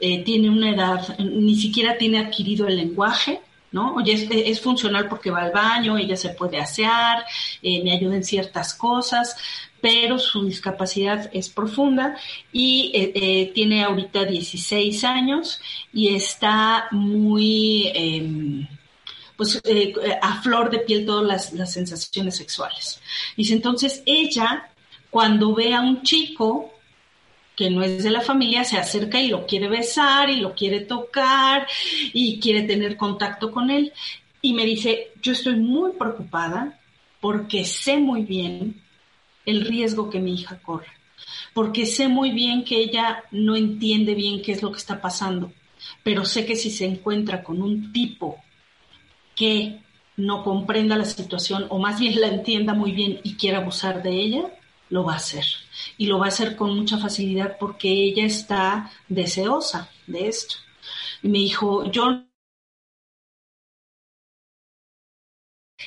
eh, tiene una edad, ni siquiera tiene adquirido el lenguaje, ¿no? Oye, es, funcional porque va al baño, ella se puede asear, eh, me ayuda en ciertas cosas, pero su discapacidad es profunda y eh, eh, tiene ahorita 16 años y está muy, em, pues, a flor de piel todas las, las sensaciones sexuales. Dice, entonces ella, cuando ve a un chico, que no es de la familia se acerca y lo quiere besar y lo quiere tocar y quiere tener contacto con él. Y me dice, yo estoy muy preocupada porque sé muy bien el riesgo que mi hija corre, porque sé muy bien que ella no entiende bien qué es lo que está pasando, pero sé que si se encuentra con un tipo que no comprenda la situación o más bien la entienda muy bien y quiera abusar de ella, lo va a hacer. Y lo va a hacer con mucha facilidad porque ella está deseosa de esto. Y me dijo, yo...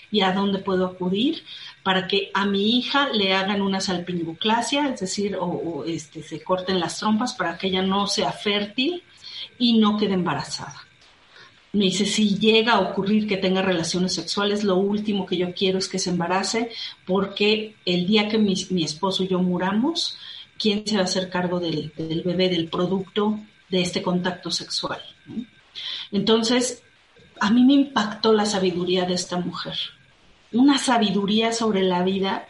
¿Y a dónde puedo acudir? Para que a mi hija le hagan una salpingoclasia, es decir, o, este, se corten las trompas para que ella no sea fértil y no quede embarazada. Me dice, si llega a ocurrir que tenga relaciones sexuales, lo último que yo quiero es que se embarace, porque el día que mi, esposo y yo muramos, ¿quién se va a hacer cargo del, bebé, del producto de este contacto sexual? Entonces, a mí me impactó la sabiduría de esta mujer. Una sabiduría sobre la vida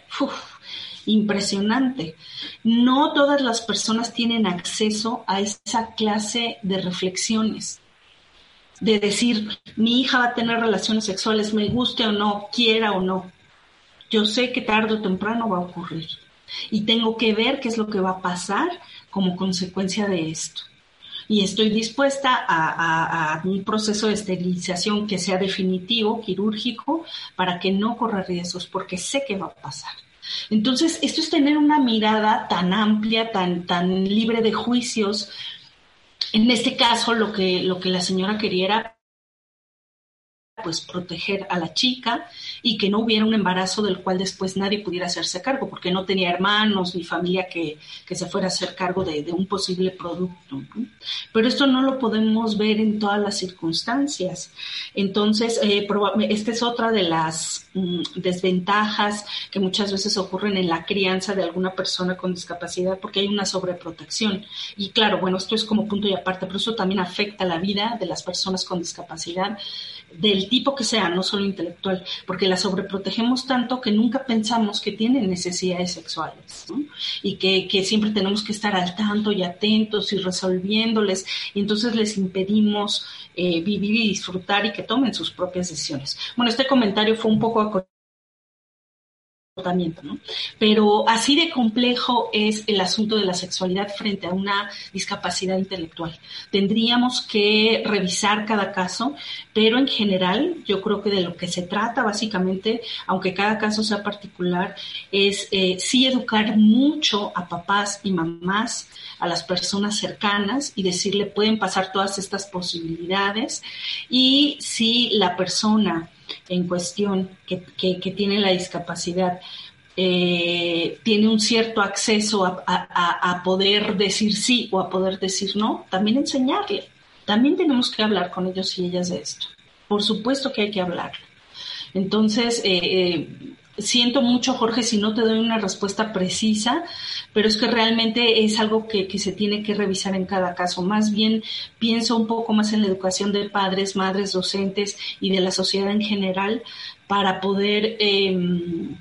impresionante. No todas las personas tienen acceso a esa clase de reflexiones de decir, mi hija va a tener relaciones sexuales, me guste o no, quiera o no. Yo sé que tarde o temprano va a ocurrir y tengo que ver qué es lo que va a pasar como consecuencia de esto. Y estoy dispuesta a, un proceso de esterilización que sea definitivo, quirúrgico, para que no corra riesgos, porque sé que va a pasar. Entonces, esto es tener una mirada tan amplia, tan, tan libre de juicios, en este caso, lo que, lo que la señora quería era pues proteger a la chica y que no hubiera un embarazo del cual después nadie pudiera hacerse cargo, porque no tenía hermanos ni familia que, se fuera a hacer cargo de, un posible producto. Pero esto no lo podemos ver en todas las circunstancias. Entonces, eh, esta es otra de las mm, desventajas que muchas veces ocurren en la crianza de alguna persona con discapacidad, porque hay una sobreprotección. Y claro, bueno, esto es como punto y aparte, pero eso también afecta la vida de las personas con discapacidad del tipo que sea, no solo intelectual, porque la sobreprotegemos tanto que nunca pensamos que tienen necesidades sexuales y que, que, siempre tenemos que estar al tanto y atentos y resolviéndoles y entonces les impedimos eh, vivir y disfrutar y que tomen sus propias decisiones. Bueno, este comentario fue un poco Pero así de complejo es el asunto de la sexualidad frente a una discapacidad intelectual. Tendríamos que revisar cada caso, pero en general yo creo que de lo que se trata básicamente, aunque cada caso sea particular, es eh, sí educar mucho a papás y mamás, a las personas cercanas y decirle pueden pasar todas estas posibilidades y si la persona en cuestión que, que, tiene la discapacidad eh, tiene un cierto acceso a, a, poder decir sí o a poder decir no, también enseñarle. También tenemos que hablar con ellos y ellas de esto. Por supuesto que hay que hablar. Entonces, eh, eh siento mucho, Jorge, si no te doy una respuesta precisa, pero es que realmente es algo que, se tiene que revisar en cada caso. Más bien pienso un poco más en la educación de padres, madres, docentes y de la sociedad en general para poder em,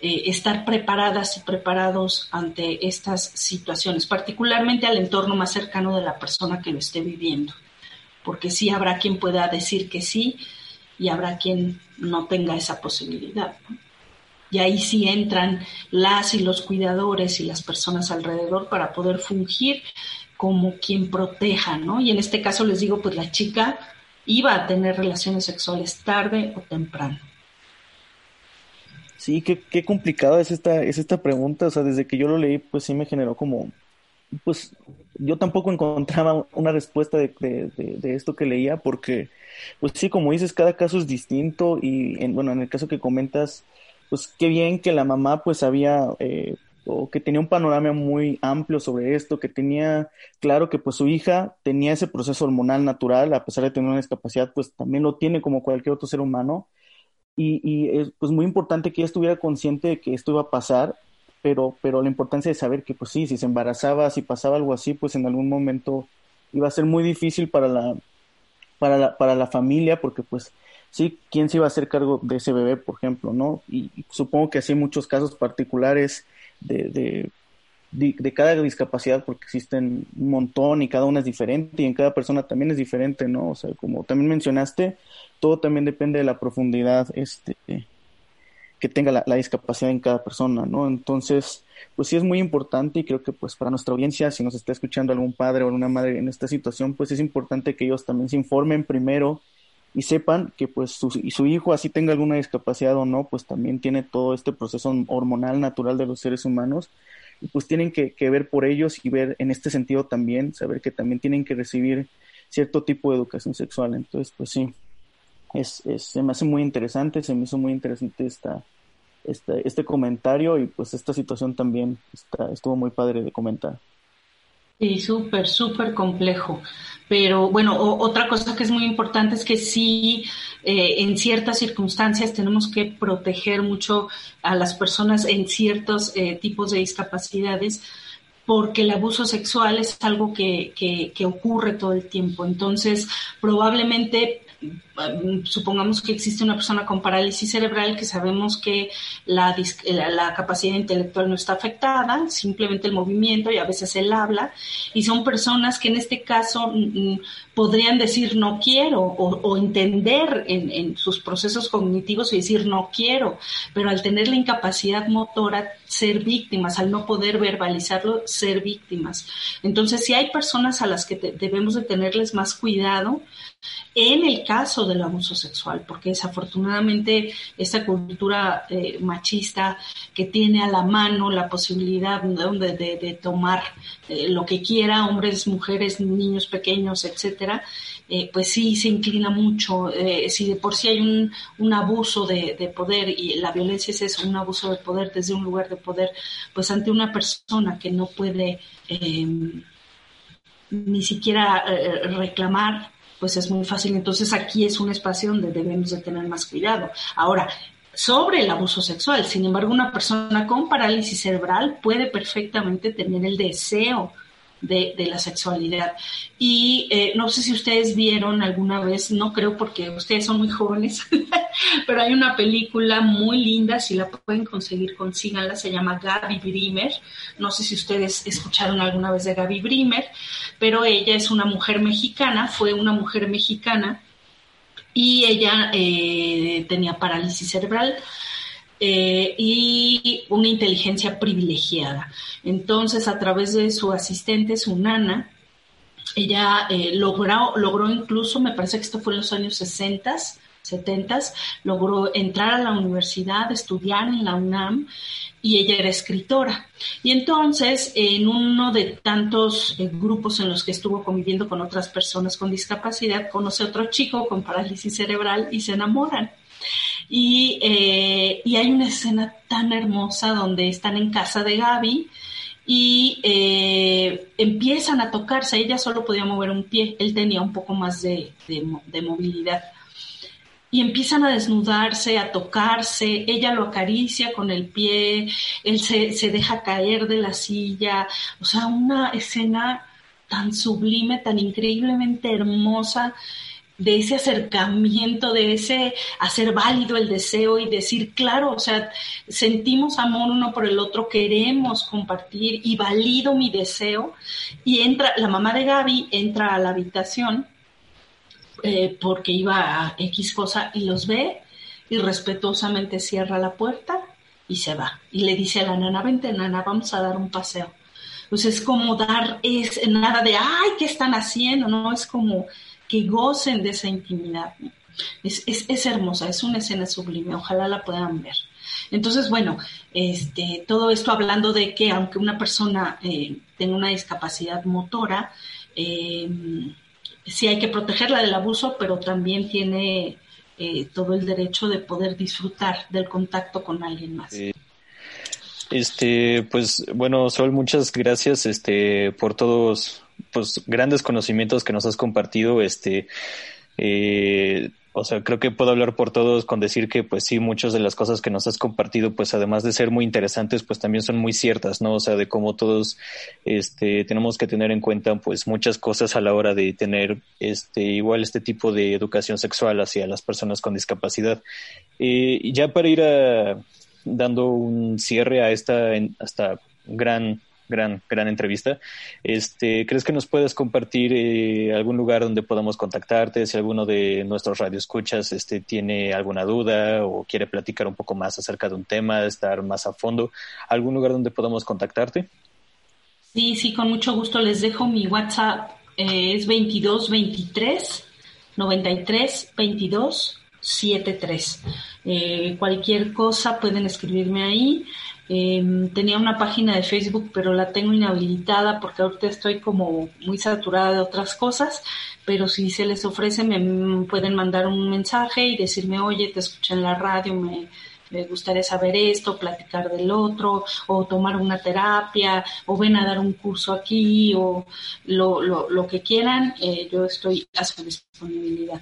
eh, estar preparadas y preparados ante estas situaciones, particularmente al entorno más cercano de la persona que lo esté viviendo, porque sí habrá quien pueda decir que sí y habrá quien no tenga esa posibilidad. Y ahí sí entran las y los cuidadores y las personas alrededor para poder fungir como quien proteja, ¿no? Y en este caso les digo, pues la chica iba a tener relaciones sexuales tarde o temprano. Sí, qué, qué complicada es esta, es esta pregunta. O sea, desde que yo lo leí, pues sí me generó como, pues yo tampoco encontraba una respuesta de, de, esto que leía, porque, pues sí, como dices, cada caso es distinto y, en, bueno, en el caso que comentas, pues qué bien que la mamá pues había eh, o que tenía un panorama muy amplio sobre esto, que tenía claro que pues su hija tenía ese proceso hormonal natural, a pesar de tener una discapacidad, pues también lo tiene como cualquier otro ser humano. Y, y es pues muy importante que ella estuviera consciente de que esto iba a pasar, pero, pero la importancia de saber que pues sí, si se embarazaba, si pasaba algo así, pues en algún momento iba a ser muy difícil para la, para la, para la familia, porque pues sí, ¿quién se iba a hacer cargo de ese bebé, por ejemplo, no? Y, supongo que así muchos casos particulares de, de, de, cada discapacidad, porque existen un montón y cada una es diferente y en cada persona también es diferente, ¿no? O sea, como también mencionaste, todo también depende de la profundidad este, que tenga la, la discapacidad en cada persona, ¿no? Entonces, pues sí es muy importante y creo que pues para nuestra audiencia, si nos está escuchando algún padre o una madre en esta situación, pues es importante que ellos también se informen primero y sepan que pues su, y su hijo así tenga alguna discapacidad o no, pues también tiene todo este proceso hormonal natural de los seres humanos y pues tienen que, ver por ellos y ver en este sentido también, saber que también tienen que recibir cierto tipo de educación sexual. Entonces, pues sí, es, es, se me hace muy interesante, se me hizo muy interesante esta, este, este comentario y pues esta situación también está, estuvo muy padre de comentar. Sí, súper, súper complejo. Pero bueno, otra cosa que es muy importante es que sí, eh, en ciertas circunstancias tenemos que proteger mucho a las personas en ciertos eh, tipos de discapacidades porque el abuso sexual es algo que, que, que ocurre todo el tiempo. Entonces, probablemente supongamos que existe una persona con parálisis cerebral que sabemos que la, la, capacidad intelectual no está afectada, simplemente el movimiento y a veces el habla, y son personas que en este caso mm, mm, podrían decir no quiero o, entender en, sus procesos cognitivos y decir no quiero, pero al tener la incapacidad motora, ser víctimas, al no poder verbalizarlo, ser víctimas. Entonces, si hay personas a las que debemos de tenerles más cuidado, en el caso del abuso sexual, porque desafortunadamente esta cultura eh, machista que tiene a la mano la posibilidad de, tomar eh, lo que quiera, hombres, mujeres, niños pequeños, etcétera, eh, pues sí se inclina mucho. si de por sí hay un, abuso de, de, poder y la violencia es un abuso de poder desde un lugar de poder, pues ante una persona que no puede ni siquiera reclamar pues es muy fácil. Entonces aquí es un espacio donde debemos de tener más cuidado. Ahora, sobre el abuso sexual, sin embargo, una persona con parálisis cerebral puede perfectamente tener el deseo de, la sexualidad. Y eh, no sé si ustedes vieron alguna vez, no creo porque ustedes son muy jóvenes, pero hay una película muy linda, si la pueden conseguir, consíganla, se llama Gaby Brimer. No sé si ustedes escucharon alguna vez de Gaby Brimer, pero ella es una mujer mexicana, fue una mujer mexicana y ella eh, tenía parálisis cerebral eh, y una inteligencia privilegiada. Entonces, a través de su asistente, su nana, ella eh, logró, logró incluso, me parece que esto fue en los años 60, 70, logró entrar a la universidad, estudiar en la UNAM y ella era escritora. Y entonces, en uno de tantos eh, grupos en los que estuvo conviviendo con otras personas con discapacidad, conoce a otro chico con parálisis cerebral y se enamoran. Y, eh, y hay una escena tan hermosa donde están en casa de Gaby y eh, empiezan a tocarse. Ella solo podía mover un pie, él tenía un poco más de, de, movilidad. Y empiezan a desnudarse, a tocarse, ella lo acaricia con el pie, él se, se deja caer de la silla, o sea, una escena tan sublime, tan increíblemente hermosa de ese acercamiento, de ese hacer válido el deseo y decir, claro, o sea, sentimos amor uno por el otro, queremos compartir y valido mi deseo. Y entra, la mamá de Gaby entra a la habitación eh, porque iba a X cosa y los ve y respetuosamente cierra la puerta y se va. Y le dice a la nana, vente nana, vamos a dar un paseo. Pues es como dar, es nada de, ay, ¿qué están haciendo? No, es como que gocen de esa intimidad. Es, es, hermosa, es una escena sublime, ojalá la puedan ver. Entonces, bueno, este, todo esto hablando de que aunque una persona eh, tenga una discapacidad motora, eh, sí hay que protegerla del abuso, pero también tiene eh, todo el derecho de poder disfrutar del contacto con alguien más. Este, pues bueno, Sol, muchas gracias este por todos pues grandes conocimientos que nos has compartido, este eh, o sea, creo que puedo hablar por todos con decir que, pues sí, muchas de las cosas que nos has compartido, pues además de ser muy interesantes, pues también son muy ciertas, ¿no? O sea, de cómo todos, este, tenemos que tener en cuenta, pues muchas cosas a la hora de tener, este, igual este tipo de educación sexual hacia las personas con discapacidad. Eh, ya para ir a, dando un cierre a esta, esta gran gran, gran entrevista. Este, ¿Crees que nos puedes compartir eh, algún lugar donde podamos contactarte? Si alguno de nuestros radioescuchas este, tiene alguna duda o quiere platicar un poco más acerca de un tema, estar más a fondo, ¿algún lugar donde podamos contactarte? Sí, sí, con mucho gusto les dejo mi WhatsApp. Eh, es 22 23 93 22 73. cualquier cosa pueden escribirme ahí. Em, tenía una página de Facebook, pero la tengo inhabilitada porque ahorita estoy como muy saturada de otras cosas, pero si se les ofrece me pueden mandar un mensaje y decirme, oye, te escuché en la radio, me, gustaría saber esto, platicar del otro, o tomar una terapia, o ven a dar un curso aquí, o lo, lo, lo que quieran, eh, yo estoy a su disponibilidad.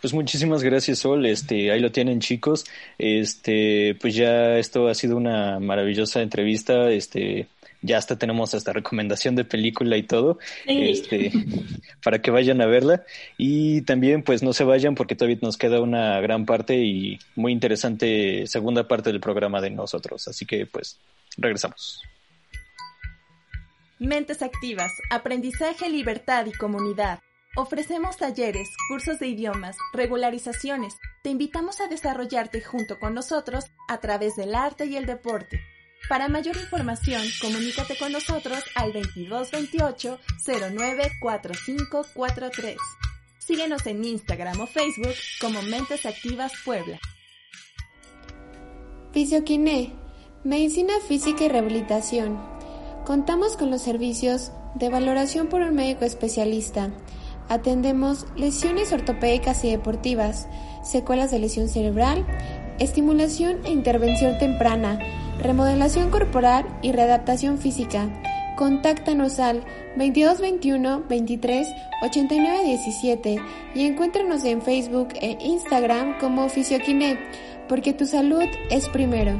Pues muchísimas gracias, Sol. Este, ahí lo tienen, chicos. Este, pues ya esto ha sido una maravillosa entrevista. Este, ya hasta tenemos esta recomendación de película y todo, este, para que vayan a verla. Y también, pues no se vayan porque todavía nos queda una gran parte y muy interesante segunda parte del programa de nosotros. Así que, pues, regresamos. Mentes activas, aprendizaje, libertad y comunidad. Ofrecemos talleres, cursos de idiomas, regularizaciones. Te invitamos a desarrollarte junto con nosotros a través del arte y el deporte. Para mayor información, comunícate con nosotros al 2228 094543. Síguenos en Instagram o Facebook como Mentes Activas Puebla. Fisioquiné, Medicina Física y Rehabilitación. Contamos con los servicios de valoración por un médico especialista Atendemos lesiones ortopédicas y deportivas, secuelas de lesión cerebral, estimulación e intervención temprana, remodelación corporal y readaptación física. Contáctanos al 2221 23 89 17 y encuéntranos en Facebook e Instagram como Fisioquiné, porque tu salud es primero.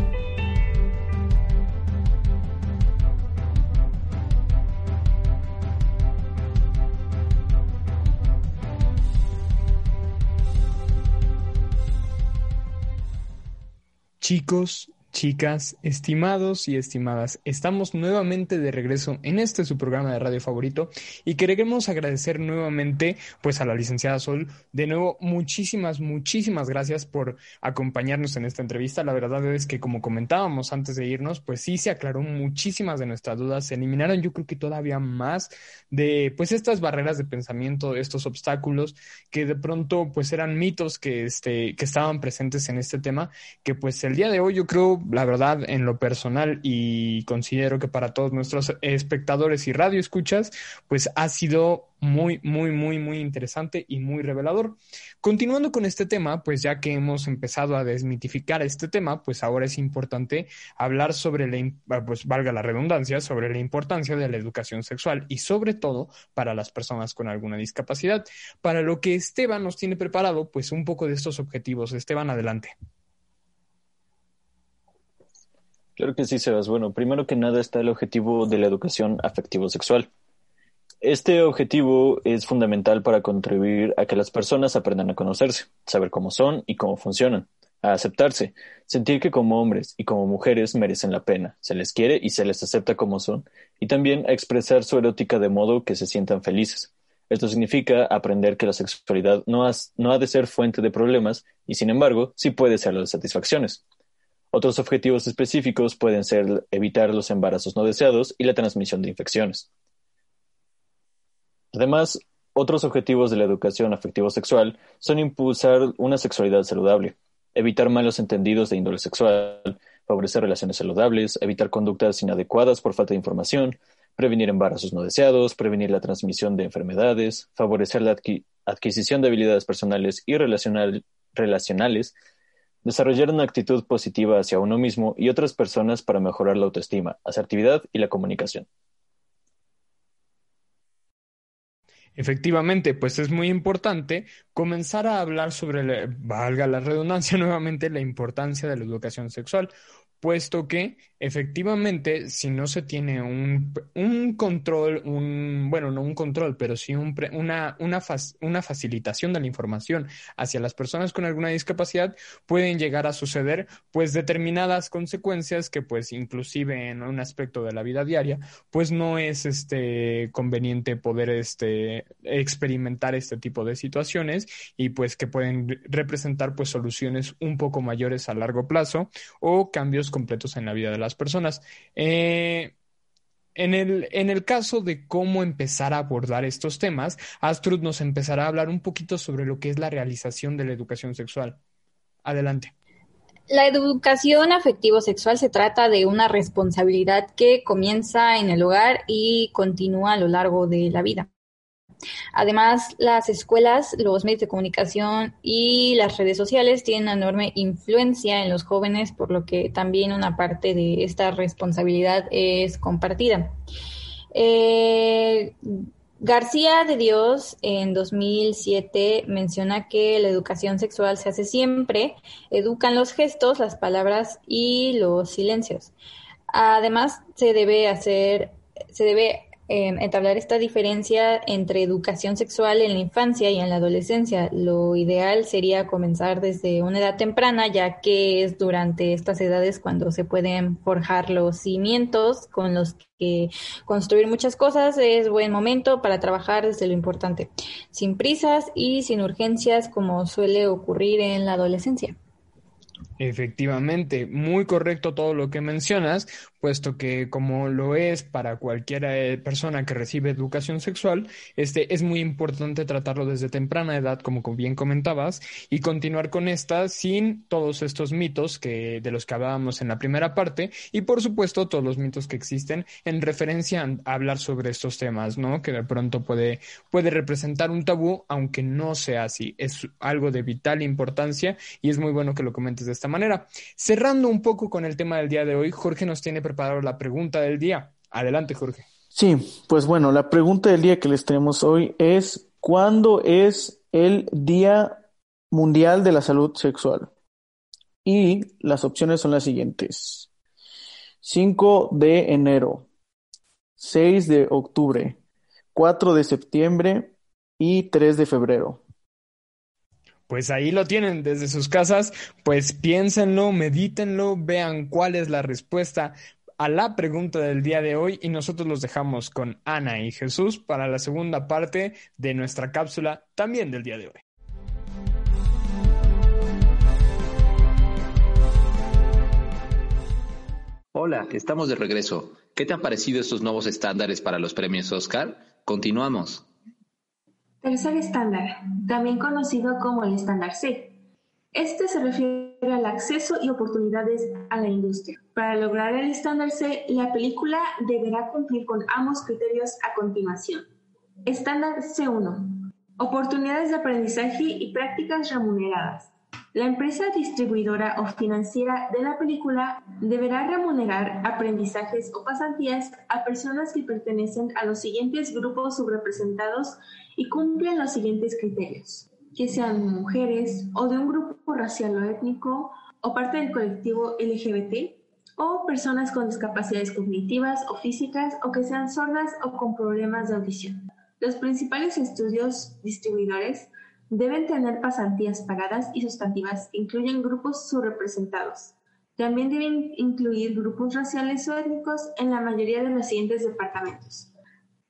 Chicos, chicas, estimados y estimadas, estamos nuevamente de regreso en este su programa de radio favorito y queremos agradecer nuevamente pues a la licenciada Sol. De nuevo, muchísimas, muchísimas gracias por acompañarnos en esta entrevista. La verdad es que como comentábamos antes de irnos, pues sí se aclaró muchísimas de nuestras dudas, se eliminaron yo creo que todavía más de pues estas barreras de pensamiento, estos obstáculos que de pronto pues eran mitos que este que estaban presentes en este tema, que pues el día de hoy yo creo la verdad, en lo personal y considero que para todos nuestros espectadores y radio escuchas, pues ha sido muy, muy, muy, muy interesante y muy revelador. Continuando con este tema, pues ya que hemos empezado a desmitificar este tema, pues ahora es importante hablar sobre la, pues valga la redundancia, sobre la importancia de la educación sexual y sobre todo para las personas con alguna discapacidad. Para lo que Esteban nos tiene preparado, pues un poco de estos objetivos. Esteban, adelante. Claro que sí, Sebas. Bueno, primero que nada está el objetivo de la educación afectivo-sexual. Este objetivo es fundamental para contribuir a que las personas aprendan a conocerse, saber cómo son y cómo funcionan, a aceptarse, sentir que como hombres y como mujeres merecen la pena, se les quiere y se les acepta como son, y también a expresar su erótica de modo que se sientan felices. Esto significa aprender que la sexualidad no, ha de ser fuente de problemas y, sin embargo, sí puede ser de satisfacciones. Otros objetivos específicos pueden ser evitar los embarazos no deseados y la transmisión de infecciones. Además, otros objetivos de la educación afectivo-sexual son impulsar una sexualidad saludable, evitar malos entendidos de índole sexual, favorecer relaciones saludables, evitar conductas inadecuadas por falta de información, prevenir embarazos no deseados, prevenir la transmisión de enfermedades, favorecer la adquisición de habilidades personales y relacionales Desarrollar una actitud positiva hacia uno mismo y otras personas para mejorar la autoestima, asertividad y la comunicación. Efectivamente, pues es muy importante comenzar a hablar sobre, valga la redundancia nuevamente, la importancia de la educación sexual, puesto que efectivamente si no se tiene un, un control, un, bueno, no un control, pero sí un una, una, una facilitación de la información hacia las personas con alguna discapacidad, pueden llegar a suceder pues determinadas consecuencias que pues inclusive en un aspecto de la vida diaria, pues no es este conveniente poder este experimentar este tipo de situaciones y pues que pueden representar pues soluciones un poco mayores a largo plazo o cambios completos en la vida de las personas. Eh, en el, en el caso de cómo empezar a abordar estos temas, Astrud nos empezará a hablar un poquito sobre lo que es la realización de la educación sexual. Adelante. La educación afectivo-sexual se trata de una responsabilidad que comienza en el hogar y continúa a lo largo de la vida. Además, las escuelas, los medios de comunicación y las redes sociales tienen una enorme influencia en los jóvenes, por lo que también una parte de esta responsabilidad es compartida. Eh, García de Dios en 2007 menciona que la educación sexual se hace siempre, educan los gestos, las palabras y los silencios. Además, se debe hacer, se debe Em, entablar esta diferencia entre educación sexual en la infancia y en la adolescencia. Lo ideal sería comenzar desde una edad temprana, ya que es durante estas edades cuando se pueden forjar los cimientos con los que construir muchas cosas. Es buen momento para trabajar desde lo importante, sin prisas y sin urgencias como suele ocurrir en la adolescencia. Efectivamente, muy correcto todo lo que mencionas, puesto que como lo es para cualquier eh, persona que recibe educación sexual, este es muy importante tratarlo desde temprana edad, como bien comentabas, y continuar con esta sin todos estos mitos que de los que hablábamos en la primera parte y por supuesto todos los mitos que existen en referencia a hablar sobre estos temas, ¿no? Que de pronto puede puede representar un tabú, aunque no sea así, es algo de vital importancia y es muy bueno que lo comentes de esta manera. Cerrando un poco con el tema del día de hoy, Jorge nos tiene preparado la pregunta del día. Adelante, Jorge. Sí, pues bueno, la pregunta del día que les tenemos hoy es, ¿cuándo es el Día Mundial de la Salud Sexual? Y las opciones son las siguientes. 5 de enero, 6 de octubre, 4 de septiembre y 3 de febrero. Pues ahí lo tienen desde sus casas, pues piénsenlo, medítenlo, vean cuál es la respuesta a la pregunta del día de hoy y nosotros los dejamos con Ana y Jesús para la segunda parte de nuestra cápsula también del día de hoy. Hola, estamos de regreso. ¿Qué te han parecido estos nuevos estándares para los premios Oscar? Continuamos. Tercer estándar, también conocido como el estándar C. Este se refiere al acceso y oportunidades a la industria. Para lograr el estándar C, la película deberá cumplir con ambos criterios a continuación. Estándar C1. Oportunidades de aprendizaje y prácticas remuneradas. La empresa distribuidora o financiera de la película deberá remunerar aprendizajes o pasantías a personas que pertenecen a los siguientes grupos subrepresentados y cumplen los siguientes criterios, que sean mujeres o de un grupo racial o étnico o parte del colectivo LGBT o personas con discapacidades cognitivas o físicas o que sean sordas o con problemas de audición. Los principales estudios distribuidores deben tener pasantías pagadas y sustantivas que incluyen grupos subrepresentados. También deben incluir grupos raciales o étnicos en la mayoría de los siguientes departamentos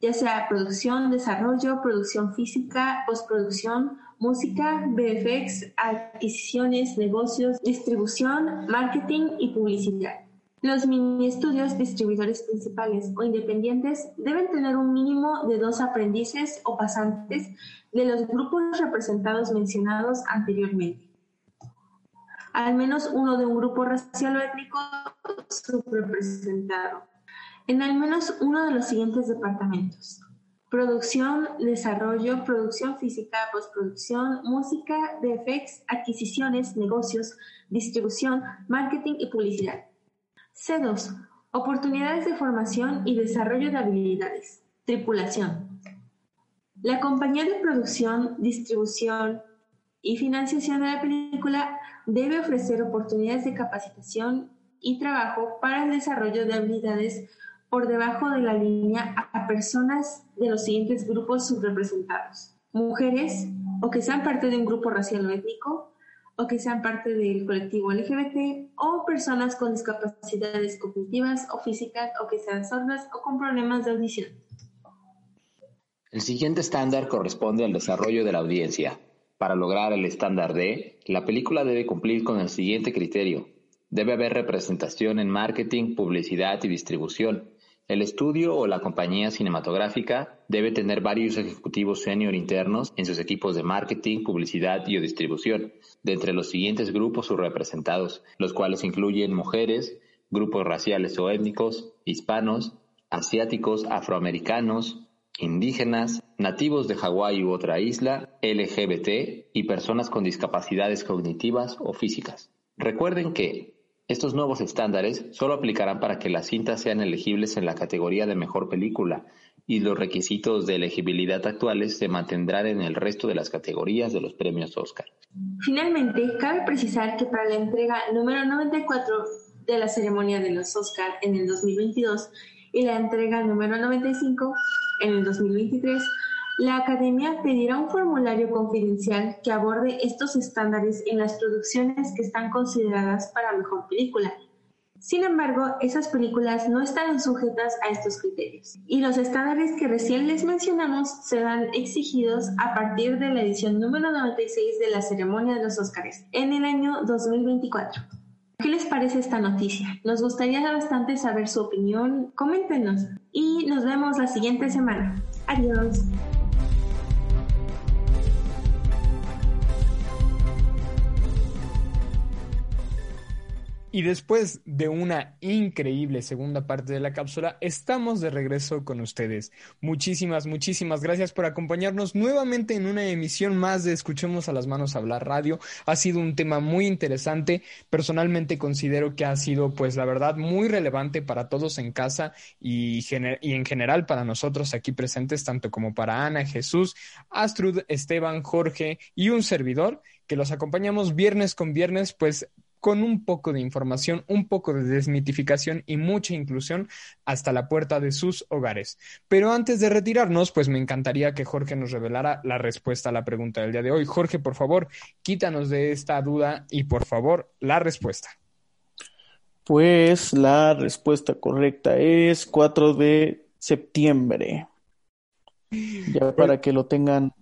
ya sea producción, desarrollo, producción física, postproducción, música, VFX, adquisiciones, negocios, distribución, marketing y publicidad. Los mini estudios distribuidores principales o independientes deben tener un mínimo de dos aprendices o pasantes de los grupos representados mencionados anteriormente. Al menos uno de un grupo racial o étnico subrepresentado en al menos uno de los siguientes departamentos: producción, desarrollo, producción física, postproducción, música, DFX, adquisiciones, negocios, distribución, marketing y publicidad. C2. Oportunidades de formación y desarrollo de habilidades. Tripulación. La compañía de producción, distribución y financiación de la película debe ofrecer oportunidades de capacitación y trabajo para el desarrollo de habilidades por debajo de la línea a personas de los siguientes grupos subrepresentados. Mujeres o que sean parte de un grupo racial o étnico, o que sean parte del colectivo LGBT, o personas con discapacidades cognitivas o físicas, o que sean sordas o con problemas de audición. El siguiente estándar corresponde al desarrollo de la audiencia. Para lograr el estándar D, la película debe cumplir con el siguiente criterio. Debe haber representación en marketing, publicidad y distribución, el estudio o la compañía cinematográfica debe tener varios ejecutivos senior internos en sus equipos de marketing, publicidad y distribución, de entre los siguientes grupos subrepresentados, los cuales incluyen mujeres, grupos raciales o étnicos, hispanos, asiáticos, afroamericanos, indígenas, nativos de Hawái u otra isla, LGBT y personas con discapacidades cognitivas o físicas. Recuerden que estos nuevos estándares solo aplicarán para que las cintas sean elegibles en la categoría de mejor película, y los requisitos de elegibilidad actuales se mantendrán en el resto de las categorías de los premios Oscar. Finalmente, cabe precisar que para la entrega número 94 de la ceremonia de los Oscar en el 2022 y la entrega número 95 en el 2023, la Academia pedirá un formulario confidencial que aborde estos estándares en las producciones que están consideradas para mejor película. Sin embargo, esas películas no están sujetas a estos criterios, y los estándares que recién les mencionamos serán exigidos a partir de la edición número 96 de la ceremonia de los Oscars en el año 2024. ¿Qué les parece esta noticia? Nos gustaría bastante saber su opinión. Coméntenos y nos vemos la siguiente semana. Adiós. Y después de una increíble segunda parte de la cápsula, estamos de regreso con ustedes. Muchísimas, muchísimas gracias por acompañarnos nuevamente en una emisión más de Escuchemos a las manos hablar radio. Ha sido un tema muy interesante. Personalmente considero que ha sido, pues la verdad, muy relevante para todos en casa y, y en general para nosotros aquí presentes, tanto como para Ana, Jesús, Astrud, Esteban, Jorge y un servidor que los acompañamos viernes con viernes, pues con un poco de información, un poco de desmitificación y mucha inclusión hasta la puerta de sus hogares. Pero antes de retirarnos, pues me encantaría que Jorge nos revelara la respuesta a la pregunta del día de hoy. Jorge, por favor, quítanos de esta duda y por favor, la respuesta. Pues la respuesta correcta es 4 de septiembre. Ya para que lo tengan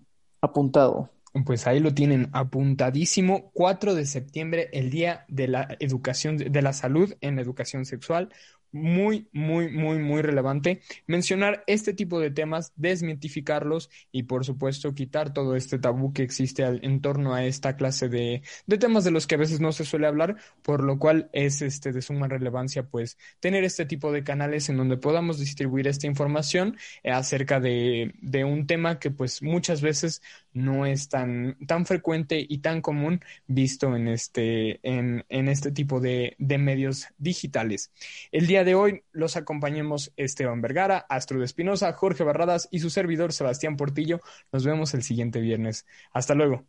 apuntado. Pues ahí lo tienen apuntadísimo, 4 de septiembre, el Día de la Educación, de la Salud en Educación Sexual muy, muy, muy, muy relevante mencionar este tipo de temas, desmitificarlos y, por supuesto, quitar todo este tabú que existe en torno a esta clase de, de, temas de los que a veces no se suele hablar, por lo cual es este, de suma relevancia, pues, tener este tipo de canales en donde podamos distribuir esta información acerca de, de, un tema que, pues, muchas veces no es tan, tan frecuente y tan común visto en este, en, en este tipo de, de medios digitales. El día de hoy los acompañemos Esteban Vergara, Astrud Espinosa, Jorge Barradas y su servidor Sebastián Portillo. Nos vemos el siguiente viernes. Hasta luego.